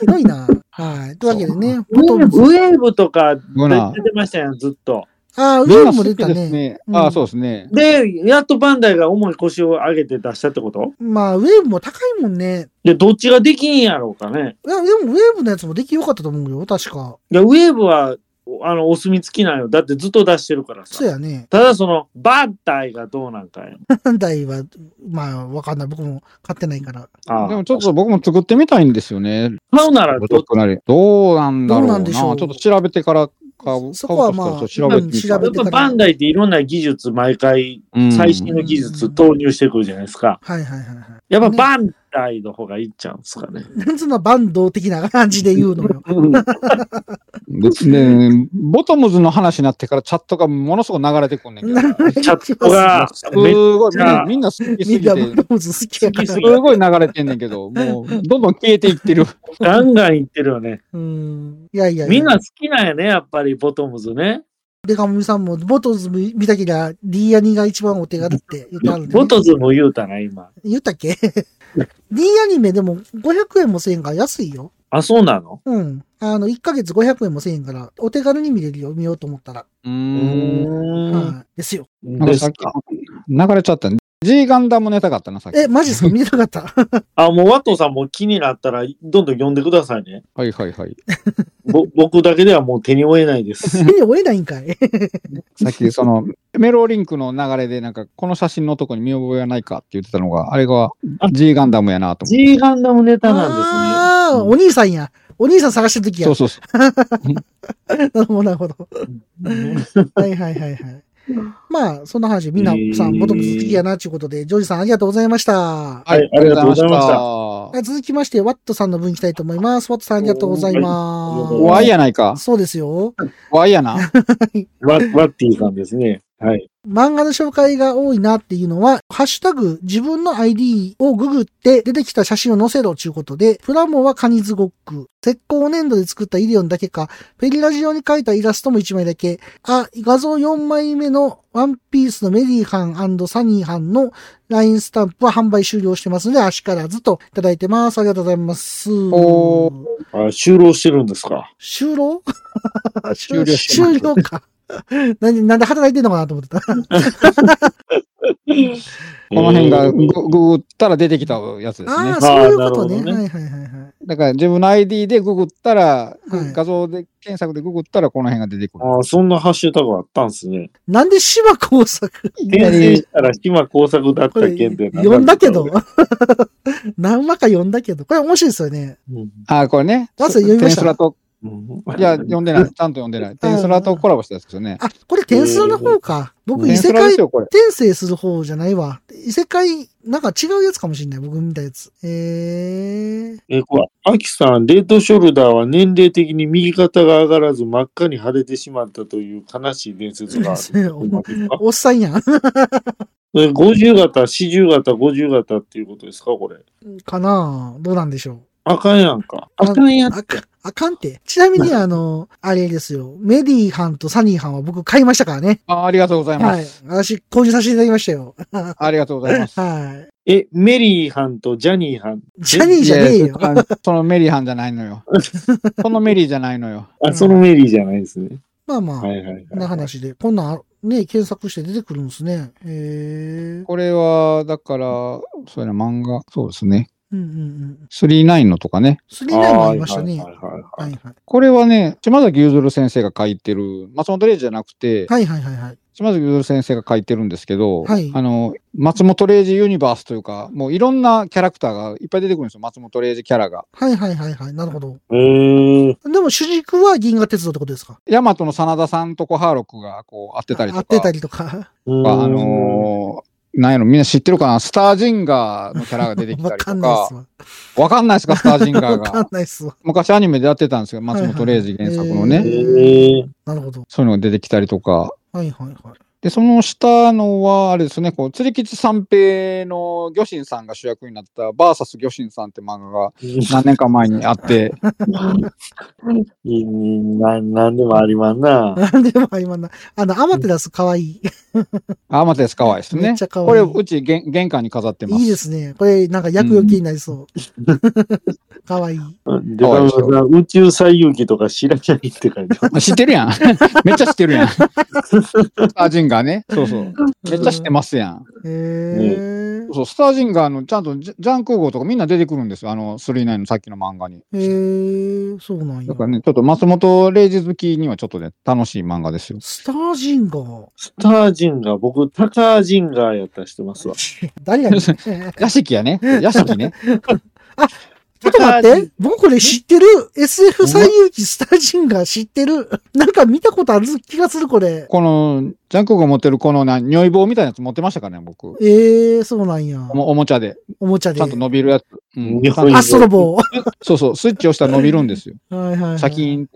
ひどいな。はい。というわけでね、ウ。ェーブとか出てましたやん、ずっと。ああ、ブナ上も出たね。ね。うんああ、そうですね。で、やっとバンダイが重い腰を上げて出したってこと？まあ、ウェーブも高いもんね。で、どっちができんやろうかね。いや、でもウェーブのやつも出来良かったと思うよ、確か。いや、ウェーブは、あの、お墨付きなんよ。だってずっと出してるからさ。そうやね。ただその、バンダイがどうなんかや。バンダイは、まあ、わかんない。僕も買ってないから。ああでもちょっと僕も作ってみたいんですよね。買うならどどうなんだろうな。どうなんでしょう？ちょっと調べてから買う。そこはまあ調べてやっぱバンダイっていろんな技術毎回うん最新の技術投入してくるじゃないですか。はいはいはいはい。やっぱねバンダイの方がいいっちゃうんですかね。なんつうのバンド的な感じで言うのよ。でね、ボトムズの話になってからチャットがものすごい流れてくんねんけど。チャットがすごい、みんなみんな好きすみんなぎて、ボトムズ好きやから。すごい流れてんねんけど、もう、どんどん消えていってる。ガンガンいってるよね。うん。いやいやいや。みんな好きなんやね、やっぱりボトムズね。でかもみさんも、ボトムズ見たけりゃ、D アニが一番お手軽って言ってあるんで、ね。ボトズも言うたな、今。言ったっけ？?D アニメでも500円も1000円から安いよ。あ、そうなの？うん。あの、1ヶ月500円も1000円から、お手軽に見れるよ、見ようと思ったら。うんん。はい。ですよ。なんかさっき。流れちゃったね。G ガンダムネタがあったな、さっき。え、マジですか？見てなかった。あ、もうワットさんも気になったら、どんどん読んでくださいね。はいはいはい。ぼ僕だけではもう手に負えないです。手に負えないんかい。さっきそのメローリンクの流れでなんかこの写真のとこに見覚えはないかって言ってたのが、あれが G ガンダムやなと思って。G ガンダムネタなんですね。ああ、お兄さんや。お兄さん探してるときや。そうそうそう。なるほど、なるほど。はいはいはいはい。まあ、そんな話、みんなさん、ボトムズ好きやな、ということで、ジョージさんありがとうございました。ははいありがとうございましたい続きまして、ワットさんの分行きたいと思います。ワットさんありがとうございます。ワイやないか。そうですよ。ワイやな。ワワッティさんですね。はい。漫画の紹介が多いなっていうのは、ハッシュタグ、自分の ID をググって出てきた写真を載せろということで、プラモはカニズゴック、石膏粘土で作ったイデオンだけか、ペリラジオに描いたイラストも1枚だけ、あ、画像4枚目のワンピースのメリーハンサニーハンのラインスタンプは販売終了してますので、あしからずといただいてます。ありがとうございます。おあ終了してるんですか？終了？終了してます 終了か。なんなんで働いてんのかなと思ってた。この辺がグググったら出てきたやつですねああ、。そういうことね。ねはいはいはいはい。だから自分の ID でググったら、はい画像で検索でググったらこの辺が出てくる。ああ、そんなハッシュタグあったんですね。なんで島工作？転生したら島工作だったこれ件で。読んだけど。何話か読んだけど。これ面白いですよね。うん。あ、これね。まず読みましたいや、読んでない。ちゃんと読んでない。テンスラとコラボしたやつですよね。あ、これ天スラの方か。僕、異世界。転生する方じゃないわ。異世界、なんか違うやつかもしれない。僕見たやつ。えー。え、これ、アキさん、レッドショルダーは年齢的に右肩が上がらず真っ赤に腫れてしまったという悲しい伝説がある。おっさんやん。え50型、40型、50型っていうことですかこれ。かなどうなんでしょう。あかんやんか。あかんやんあかあかんて。ちなみに、あの、あれですよ。メディハンとサニーハンは僕買いましたからね。あありがとうございまはいす。。私、購入させていただきましたよ。ありがとうございます。はい。え、メリーハンとジャニーハン。ジャニーじゃねえよ。そ そのメリーハンじゃないのよ。そのメリーじゃないのよ。あ、そのメリーじゃないですね。まあまあ、はいはいはい。こんな話で。こんなん、ね、検索して出てくるんですね。へえ。これは、だから、そうやな、漫画、そうですね。うんうんうん。39のとかね。スリーナインもありましたね。はいはいはいはいはいはい。これはね、島崎譲先生が書いてる、松本零士じゃなくて、はいはいはいはい。島崎譲先生が書いてるんですけど、はいあの、松本零士ユニバースというか、もういろんなキャラクターがいっぱい出てくるんですよ、松本零士キャラが。はいはいはいはい。なるほど。でも主軸は銀河鉄道ってことですか？ヤマトの真田さんとこハーロックがこう会ってたりとか、合ってたりとか。うんあのーなんやろ、みんな知ってるかな？スタージンガーのキャラが出てきたわりとかんないっかす、わ。わかんないですか、スタージンガーわかんが。ないっすわ。昔アニメでやってたんですよ、松本零士原作のね。はいはいへー。なるほど。そういうのが出てきたりとか。はいはいはい。で、その下のは、あれですね、こう、釣り吉三平の魚神さんが主役になった、バーサス魚神さんって漫画が何年か前にあって、いいな、なんでもありまんな。なんでも今な、あの、アマテラスかわいい。あ、またです、かわいいですねめっちゃ。可愛いこれ、うち玄玄関に飾ってます。いいですね。これ、なんか厄除けになりそう。かわいい。で、かわいいでしょさ宇宙最遊記とか知らないって書いてある。知ってるやん。めっちゃ知ってるやん。スタージンガーね。そうそう。めっちゃ知ってますやん。へそう、スタージンガーのちゃんとジャンク号とかみんな出てくるんですよ。あの、39のさっきの漫画に。え。へえ、そうなんやだ。からね、ちょっと松本零士好きにはちょっとね、楽しい漫画ですよ。スタージンガー。スタージンガー、僕、タカージンガーやったらしてますわ。誰やねん。ちょ屋敷やね。屋敷ね。っと待って。僕これ知ってる ?SF 最遊記スタージンガー知ってる？なんか見たことある気がする、これ。この、ジャンク号持ってるこのな、如意棒みたいなやつ持ってましたからね、僕。ええ、そうなんや。おもおもちゃで。おもちゃでちゃ。んと伸びるやつ。うんアストロボそうそう、スイッチ押したら伸びるんですよ。はいはいはい。シャキーン。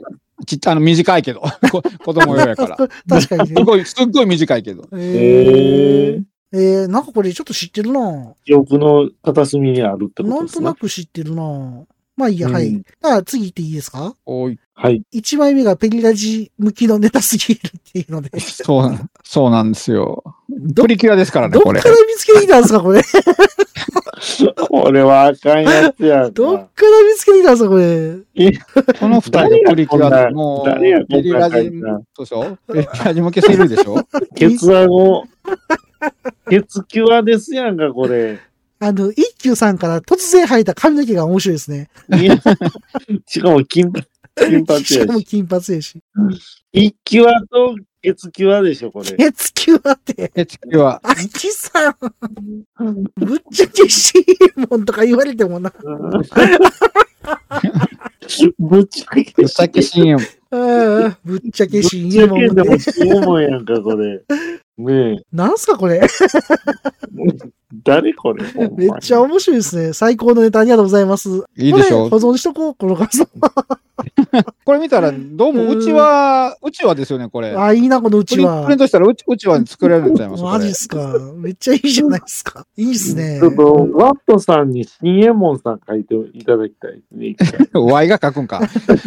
ちっちゃい、あの、短いけど。こ子供用やから。確かにね。すごい、すっごい短いけど。ええ。えー、なんかこれちょっと知ってるな記憶の片隅にあるってことですねなんとな。く知ってるなまあいいや、はい。うんだから次行っていいですか？おい。はい。?1 枚目がペリラジ向きのネタすぎるっていうので。そうなん、そうなんですよ。どプリキュアですからね、これどっから。見つけてきたんですか、これ？これはあかんやつやんどっか。から見つけてきたんですか、これ？この二人のプリキュアでもう、誰やこんなペリラジ、誰やこんなそうでしょ？ペリラジ向けすぎるでしょ？ケツアゴ、ケツキュアですやんか、これ。あの、一休さんから突然生えた髪の毛が面白いですね。しかも金髪、金髪しかもやし。金髪やし。一キュアとケツキュアでしょ、これ。月球はって。ペチキュア。あきさん。ぶっちゃけシーモンとか言われてもな。ぶっちゃけ。ぶっちゃけ CM。ああぶっちゃけシぶっちゃーモンってけやんか、これ。ねなんすかこれ？え。誰これ？めっちゃ面白いですね。最高のネタありがとうございます。いいでしょこれ保存しとこう、この画像。これ見たら、どうもうちは、うちはですよね、これ。あ、いいな、このうちはプリン。トしたらうちうちわに作れるんちゃいますこれマジっすか。めっちゃいいじゃないですか。いいっすねち。ょっと、ワットさんに新右衛門さん書いていただきたいですね が書くんか。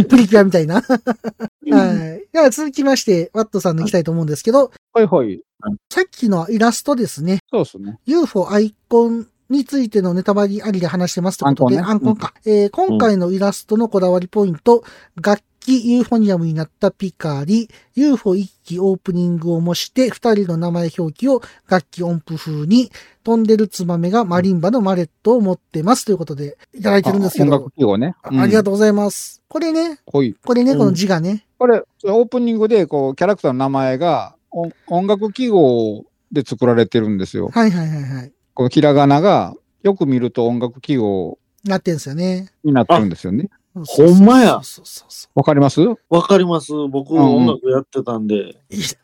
プリキュアみたいな。はい。では続きまして、ワットさんの行きたいと思うんですけど、はいはい。さっきのイラストですね。そうですね。UFO アイコンについてのネタバレありで話してますということで、アアンコンねンコンか。えー今回のイラストのこだわりポイント、楽器ユーフォニアムになったピカリ、UFO 一機オープニングを模して、二人の名前表記を楽器音符風に、飛んでるツバメがマリンバのマレットを持ってますということで、いただいてるんですけ音ど、楽記号ね。あありがととうございます。これね。これね、うんこの字がね、これ、オープニングで、こう、キャラクターの名前が、音音楽記号で作られてるんですよ。はいはいはいはい。このひらがなが、よく見ると音楽記号なってんですよね。になってるんですよね。ほんまやそうそうそわかります？わかります僕、うんうん音楽やってたんで。う。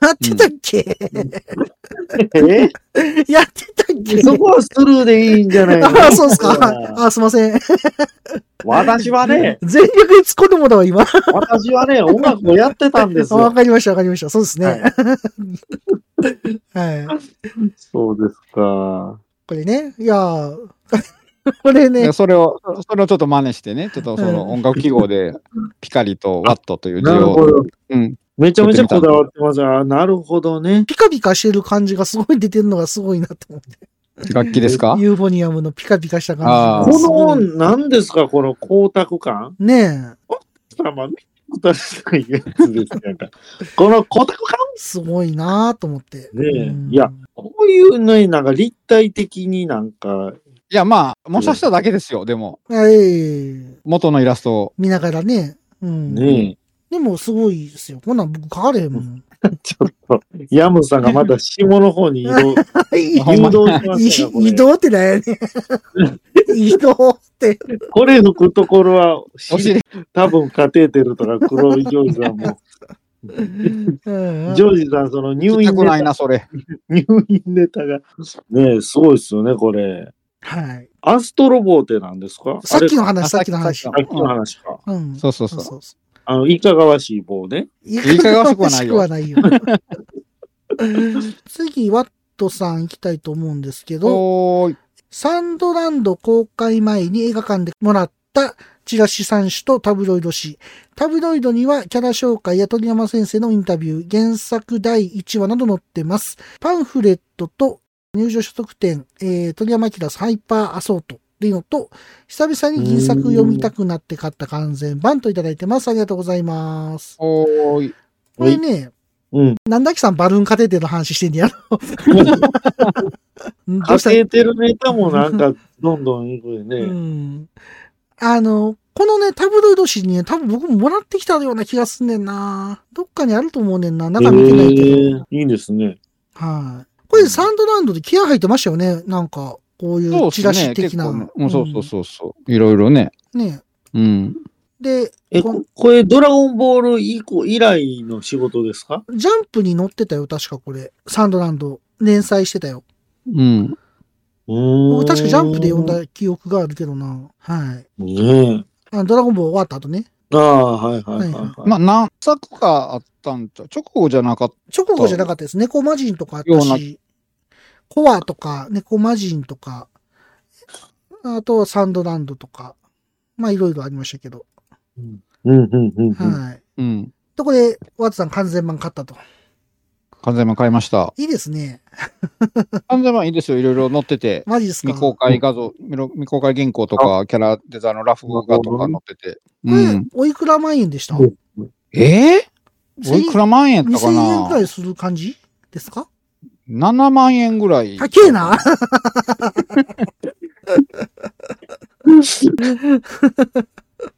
やってたっけ、え？やってたっけ？そこはスルーでいいんじゃないの？ああ、そうですか。あすいません。私はね、全力で突っ込んでもだわ、今。私はね、音楽をやってたんですわよ。かりました、わかりました。そうですね。は はい。そうですか。これね、いやー これね、それを、それをちょっと真似してね、ちょっとその音楽記号で、ピカリとワットという字を。うん、めちゃめちゃこだわってます。あなるほどね。ピカピカしてる感じがすごい出てるのがすごいなと思って。楽器ですか？ユーフォニアムのピカピカした感じこの。何ですか、この光沢感？ねえ、様、見たことないやつですなんか。この光沢感？すごいなと思って。ねえうんいや、こういうね、なんか立体的になんか、いや、まあ、模写しただけですよ、でも。ええ元のイラストを。見ながらね。うん。ねでもすごいですよ。こんなん僕書かれへんもん。え、ちょっと、ヤムさんがまた下の方に移動、いほんま誘導しましたよ、これ移動ってなんやねん。移動って。これ吹くところは、お尻、多分カテーテルとか黒いジョージさんも、うんジョージさん、その入聞き院ネタ、たくないな、それ。入院ネタが、ねえ、すごいですよね、これ。はい。アストロボって何ですか？あさっきの話、あさっきの話さ。っきの話か。うん。そうそうそう。そうそあの、いかがわしい棒ね。う。いいかがわしくはないよいかがわしくはないよ次、ワットさん行きたいと思うんですけど、おーい。サンドランド公開前に映画館でもらったチラシ3種とタブロイド紙。タブロイドにはキャラ紹介や鳥山先生のインタビュー、原作第1話など載ってます。パンフレットと入場所特典、えー、鳥山明ハイパーアソートっていうのと、久々に銀作読みたくなって買った完全版といただいてます。ありがとうございます。おーい。これね、うん。なんだきさんバルーンカテーテルの話してんねやろ。どカテーテルネタもなんか、どんどんいくよね。うん。あの、このね、タブロイド紙にね、多分僕ももらってきたような気がすんねんな。どっかにあると思うねんな。中見てないけど。えーいいですね。はい。これサンドランドで気合入ってましたよね。なんか、こういそうチラシ的な。結構ね。うん、そうそうそうそう。いろいろね。ね。うん。で、え、これ、ドラゴンボール以降、以来の仕事ですか？ジャンプに載ってたよ、確かこれ。サンドランド。連載してたよ。うん。確かジャンプで読んだ記憶があるけどな。はい。ねえ。あドラゴンボール終わった後ね。ああ、はいはいはい、はい。まあ、何作かあったんちゃう？直後じゃなかっ直後じゃなかったです。猫魔人とかあったし、コアとか、猫魔人とか、あとはサンドランドとか、まあいろいろありましたけど。うん、うん、うん。うんはい。うん。とこで、ワッツさん完全版買ったと。完全版買いました。いいですね。完全版いいですよ。いろいろ載ってて。マジですか？未公開画像、未未公開原稿とか、キャラデザインのラフ画とか載ってて。うん。、おいくら万円でした？ええおいくら万円やったか2000円くらないする感じですか？?7 万円ぐらい。高えな。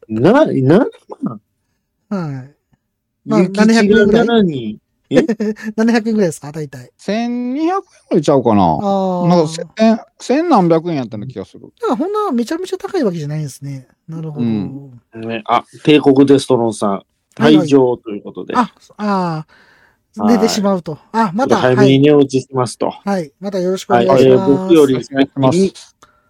な、な、はい。まあゆきちが700円ぐらい7に、700 円ぐらいですか？大体。1200円ぐらいちゃうかな。ああ。なんか千、千何百円やったような気がする。だからほんなめちゃめちゃ高いわけじゃないんですね。なるほど。うんね、あ、帝国デストロンさん、退場ということで。あ、ああ、はい寝てしまうと。あ、また、早めにはい。寝落ちしますと。はい。またよろしくおはい、願いします。えー僕よりお願いしますに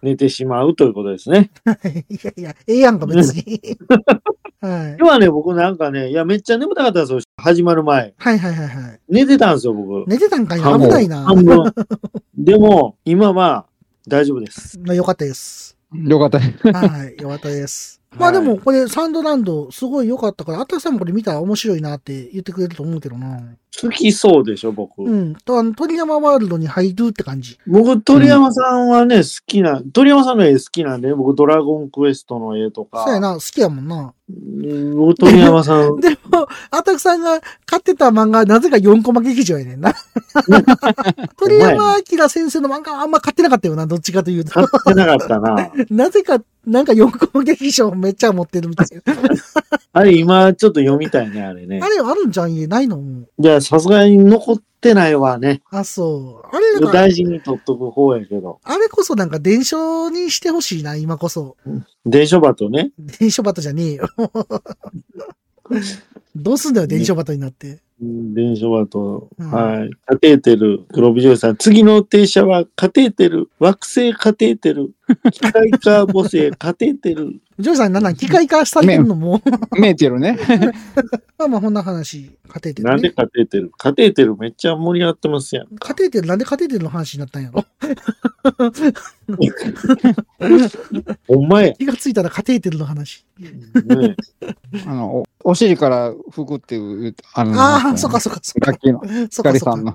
寝てしまうということですね。いやいや、ええやんか、別に。はい。今ね、僕なんかね、いや、めっちゃ眠たかったんですよ。始まる前。はいはいはいはい。寝てたんですよ、僕。寝てたんかい危ないな。半分。でも、今は大丈夫です。まあよかったです。よかったね。はい。よかったです。まあでも、これ、サンドランド、すごい良かったから、あったくさんもこれ見たら面白いなって言ってくれると思うけどな。好きそうでしょ、僕。うん。と、あの、鳥山ワールドに入るって感じ。僕、鳥山さんはね、好きな、鳥山さんの絵好きなんで、僕、ドラゴンクエストの絵とか。そうやな、好きやもんな。うん僕、鳥山さん、でも、あたくさんが買ってた漫画、なぜか4コマ劇場やねんな。鳥山明先生の漫画はあんま買ってなかったよな、どっちかというと。買ってなかったな。なぜか、なんか4コマ劇場めっちゃ持ってるみたいな。あれ、今、ちょっと読みたいね、あれねあ。れあるんじゃん家ないの？じゃあ、さすがに残ってないわね。あ、そう。あれ大事に取っとく方やけど。あれこそなんか伝承にしてほしいな、今こそ。電書バトね。伝承バトじゃねえよ。どうすんだよ、伝承バトになって。うん電書バト。うんはい。カテーテル、黒ビジョイさん。次の停車はカテーテル、惑星カテーテル、機械化母星カテーテル、ジョイさんなんなん機械化されてるのも。メーテルね。まあまあ、こんな話、カテーテル、ね。なんでカテーテル？カテーテルめっちゃ盛り上がってますやん。カテーテル、なんでカテーテルの話になったんやろ？ほんまや。気がついたらカテーテルの話。ねあの、おお尻から吹くっていう、あの、ああ、そっかそっかそっか。楽器の。そ。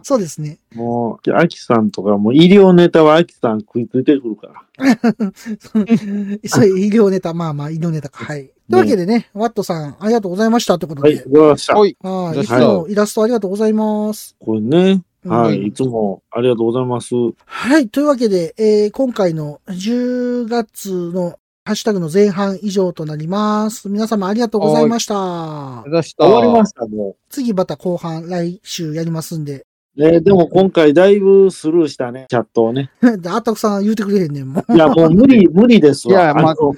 そうですね。もう、アキさんとかもう医療ネタはアキさん食いついてくるから。そういう医療ネタ、まあまあ、医療ネタか。はい。というわけでね、ワットさん、ありがとうございましたってことはい、で。どうもありがとうございました。はい。はい。いつはいもイラストありがとうございます。これね、はうんい、いつもありがとうございます。はい。というわけで、えー今回の10月のハッシュタグの前半以上となります。皆様ありがとうございました。出した。終わりました、も次また後半、来週やりますんで。う。ね、でも今回だいぶスルーしたね、チャットをね。で、あったくさん言うてくれへんねん、もう。いや、もう無理、無理ですわ。いやまあの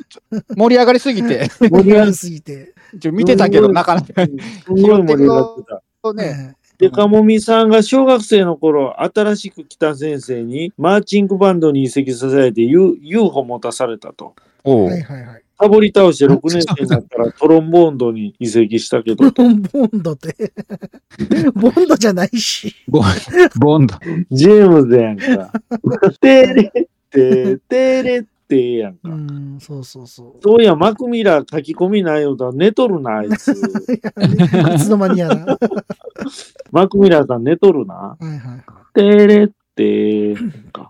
盛り上がりすぎて、盛り上がりすぎて。ちょ見てたけど、なかなか。すごい盛り上がってた。ね、でかもみさんが小学生の頃、新しく来た先生にマーチングバンドに移籍させられて U- UFO 持たされたと。おうはいはいはい。サボり倒して6年生になったら トロンボーンドに移籍したけど、ボンドって。ボンドじゃないし。ボボンド。ジェームズやんか。てれって、てれってやんか。うん、そうそうそう。そういや、マクミラー書き込みないよと寝とるな、あいつ。いつの間にやら。マクミラーさん寝とるな。はいはい。てれって、やんか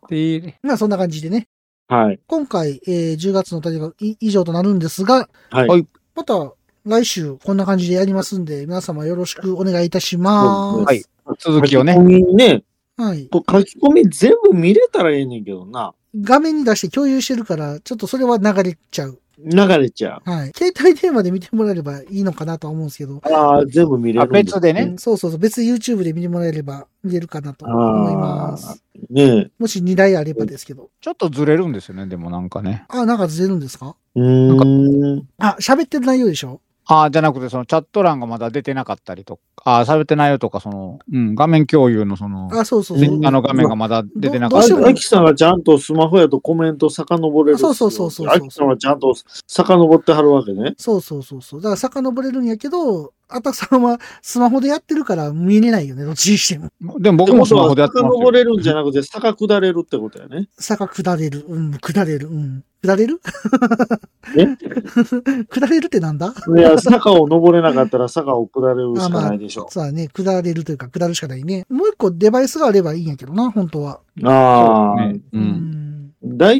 まあそんな感じでね。はい。今回、えー10月の大会い以上となるんですが、はい。はいまた来週こんな感じでやりますんで、皆様よろしくお願いいたします。はい。続きをね書。き込みね、はい。こう書き込み全部見れたらええねんけどな。画面に出して共有してるから、ちょっとそれは流れちゃう。流れちゃう。はい。携帯電話で見てもらえればいいのかなとは思うんですけど。ああ、全部見れる別でねうんそうそうそう。別に YouTube で見てもらえれば見れるかなと思います。ねもし2台あればですけど。ちょっとずれるんですよね、でもなんかね。あ、なんかずれるんですか？え。うーん。あ、喋ってる内容でしょ？ああ、じゃなくて、そのチャット欄がまだ出てなかったりとか、ああ、されてないよとか、その、うん、画面共有のその、あ、そうそうそう。ツイッターの画面がまだ出てなかったりどうしてもあきさんがちゃんとスマホやとコメント遡れる。そうそうそうそうそうあきさんはちゃんと遡ってはるわけね。そうそうそうそう。だから遡れるんやけど、あたくさんはスマホでやってるから見れないよね、どっちにしても。でも僕もスマホでやってますよ。遡れるんじゃなくて坂下れるってことやね。坂下れる。うん、下れる。うん。下れる？え？下れるってなんだ？いや、坂を登れなかったら坂を下れるしかないでしょ。そうだね。下れるというか、下るしかないね。もう一個デバイスがあればいいんやけどな、本当は。ああ、ねうん。だい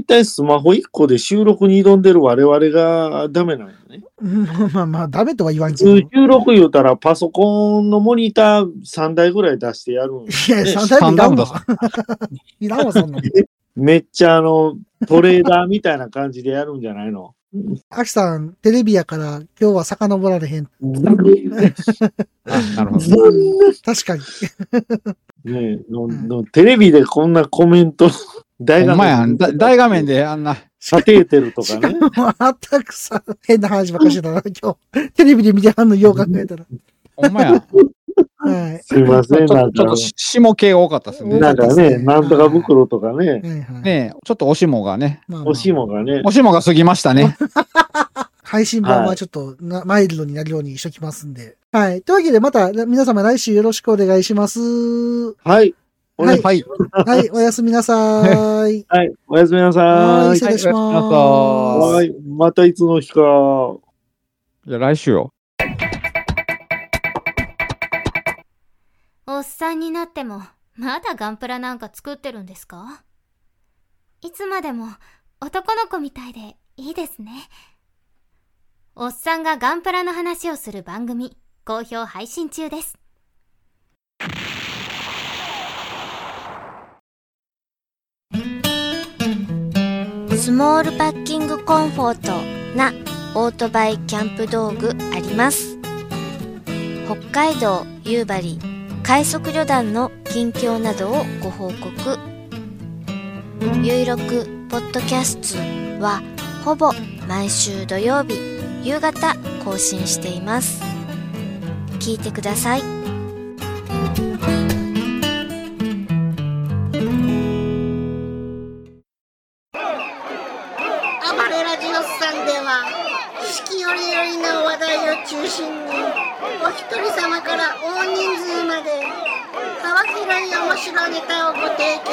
たいスマホ1個で収録に挑んでる我々がダメなんやね。うんまあまあ、ダメとは言わん普けど。収録言うたらパソコンのモニター3台ぐらい出してやるんや、ね3台もいらんわ三。いらんわ、そんなの。めっちゃあの、トレーダーみたいな感じでやるんじゃないの？アキさん、テレビやから今日は遡られへん。あなるほど。確かに。ねえののテレビでこんなコメント、大画面大画面であんな、カテーテルとかね。あたくさん、変な話ばっかりしてたな、今日。テレビで見てはんのよう考えたら。ほんまや。はい。すいません、ちょなんかっとちょっと、下系多かったですね。なんかね、なんとか袋とかね、はいはい。ねえちょっとおしもがね。まあまあおしもがね、おしもが過ぎましたね。配信版はちょっとな、マイルドになるようにしときますんで。はい。というわけで、また皆様来週よろしくお願いします。はい。お願いはい。はい。おやすみなさい。はい。おやすみなさはい、い。失礼します。はい。またいつの日か。じゃあ来週よ。おっさんになっても、まだガンプラなんか作ってるんですか？いつまでも男の子みたいでいいですね。おっさんがガンプラの話をする番組、好評配信中です。スモールパッキングコンフォートなオートバイキャンプ道具あります。北海道夕張快速旅団の近況などをご報告。ゆいろくポッドキャストはほぼ毎週土曜日。夕方更新しています。聞いてください。暴れラジオスさんでは四季折々の話題を中心にお一人様から大人数まで幅広い面白いネタをご提供「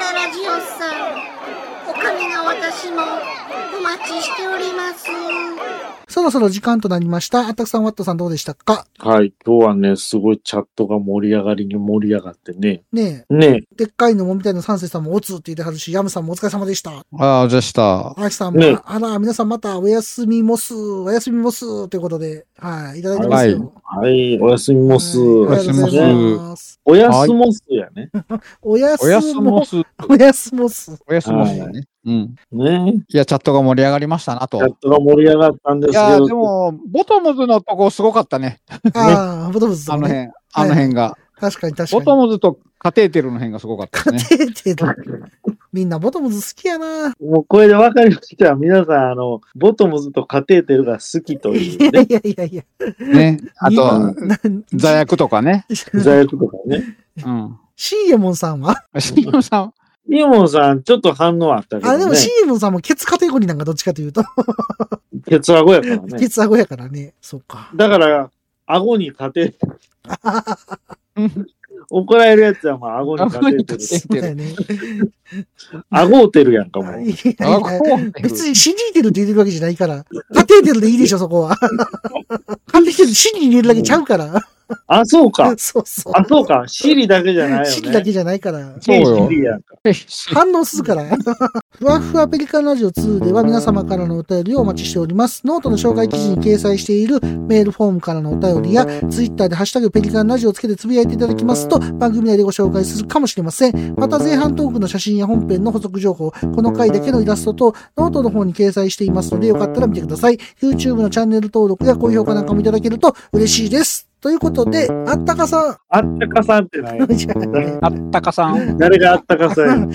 ハバレラジオさん」おかみの私もお待ちしております。そろそろ時間となりました。あったくさん、ワットさんどうでしたか？はい。今日はね、すごいチャットが盛り上がりに盛り上がってね。ねねえ。でっかいのもみたいな三世さんもおつって言ってはるし、ヤムさんもお疲れ様でした。ああ、じゃあした。あきさんも、ねあら、皆さんまたおやすみもす、おやすみもす、ということで、はい、いただいてますよ。はい。おやすみもす。おやすみ もす。おやすも すやね。おやすおやすもす。おやすもす。おやすもすだね。うん。ねいや、チャットが盛り上がりましたなと。チャットが盛り上がったんですけいや、ど。でも、ボトムズのとこすごかったね。ああ、ボトムズねあの辺、あの辺が。確かに確かに。ボトムズとカテーテルの辺がすごかったね。カテーテル。みんなボトムズ好きやな。もうこれで分かりました。皆さん、あの、ボトムズとカテーテルが好きというね。い やいやいやいや。ね。あと、座薬とかね。座薬とかね。うん。シーエモンさんは？シーエモンさんイモンさん、ちょっと反応あったけどね。あ、でもシーエモンさんもケツカテゴリーなんかどっちかというと。ケツ顎やからね。ケツ顎やからね。そっか。だから、顎にカテーテル。怒られるやつは、まあ、顎にカテーテル。そうだよね。顎をてるやんか、もう。いやいや別に信じてるって言ってるわけじゃないから。カテーテルでいいでしょ、そこは。カテーテル信じ入れるだけちゃうから。あ、そうか。そうそう。あ、そうか。シリだけじゃないよね。シリだけじゃないから。そうよ。反応するから。ふわふわペリカンラジオ2では皆様からのお便りをお待ちしております。ノートの紹介記事に掲載しているメールフォームからのお便りや、ツイッターでハッシュタグペリカンラジオをつけてつぶやいていただきますと、番組内でご紹介するかもしれません。また前半トークの写真や本編の補足情報、この回だけのイラストとノートの方に掲載していますので、よかったら見てください。YouTube のチャンネル登録や高評価なんかもいただけると嬉しいです。ということで、あったかさん。あったかさんってない あったかさん。誰があったかさや。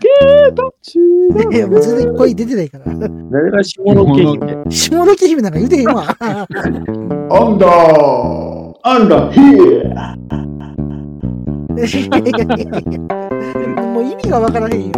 いや、もう全然声出てないから。誰が下の毛姫下の毛姫なんか言うてへんわ。アンダーアンダーヒもう意味がわからへんよ。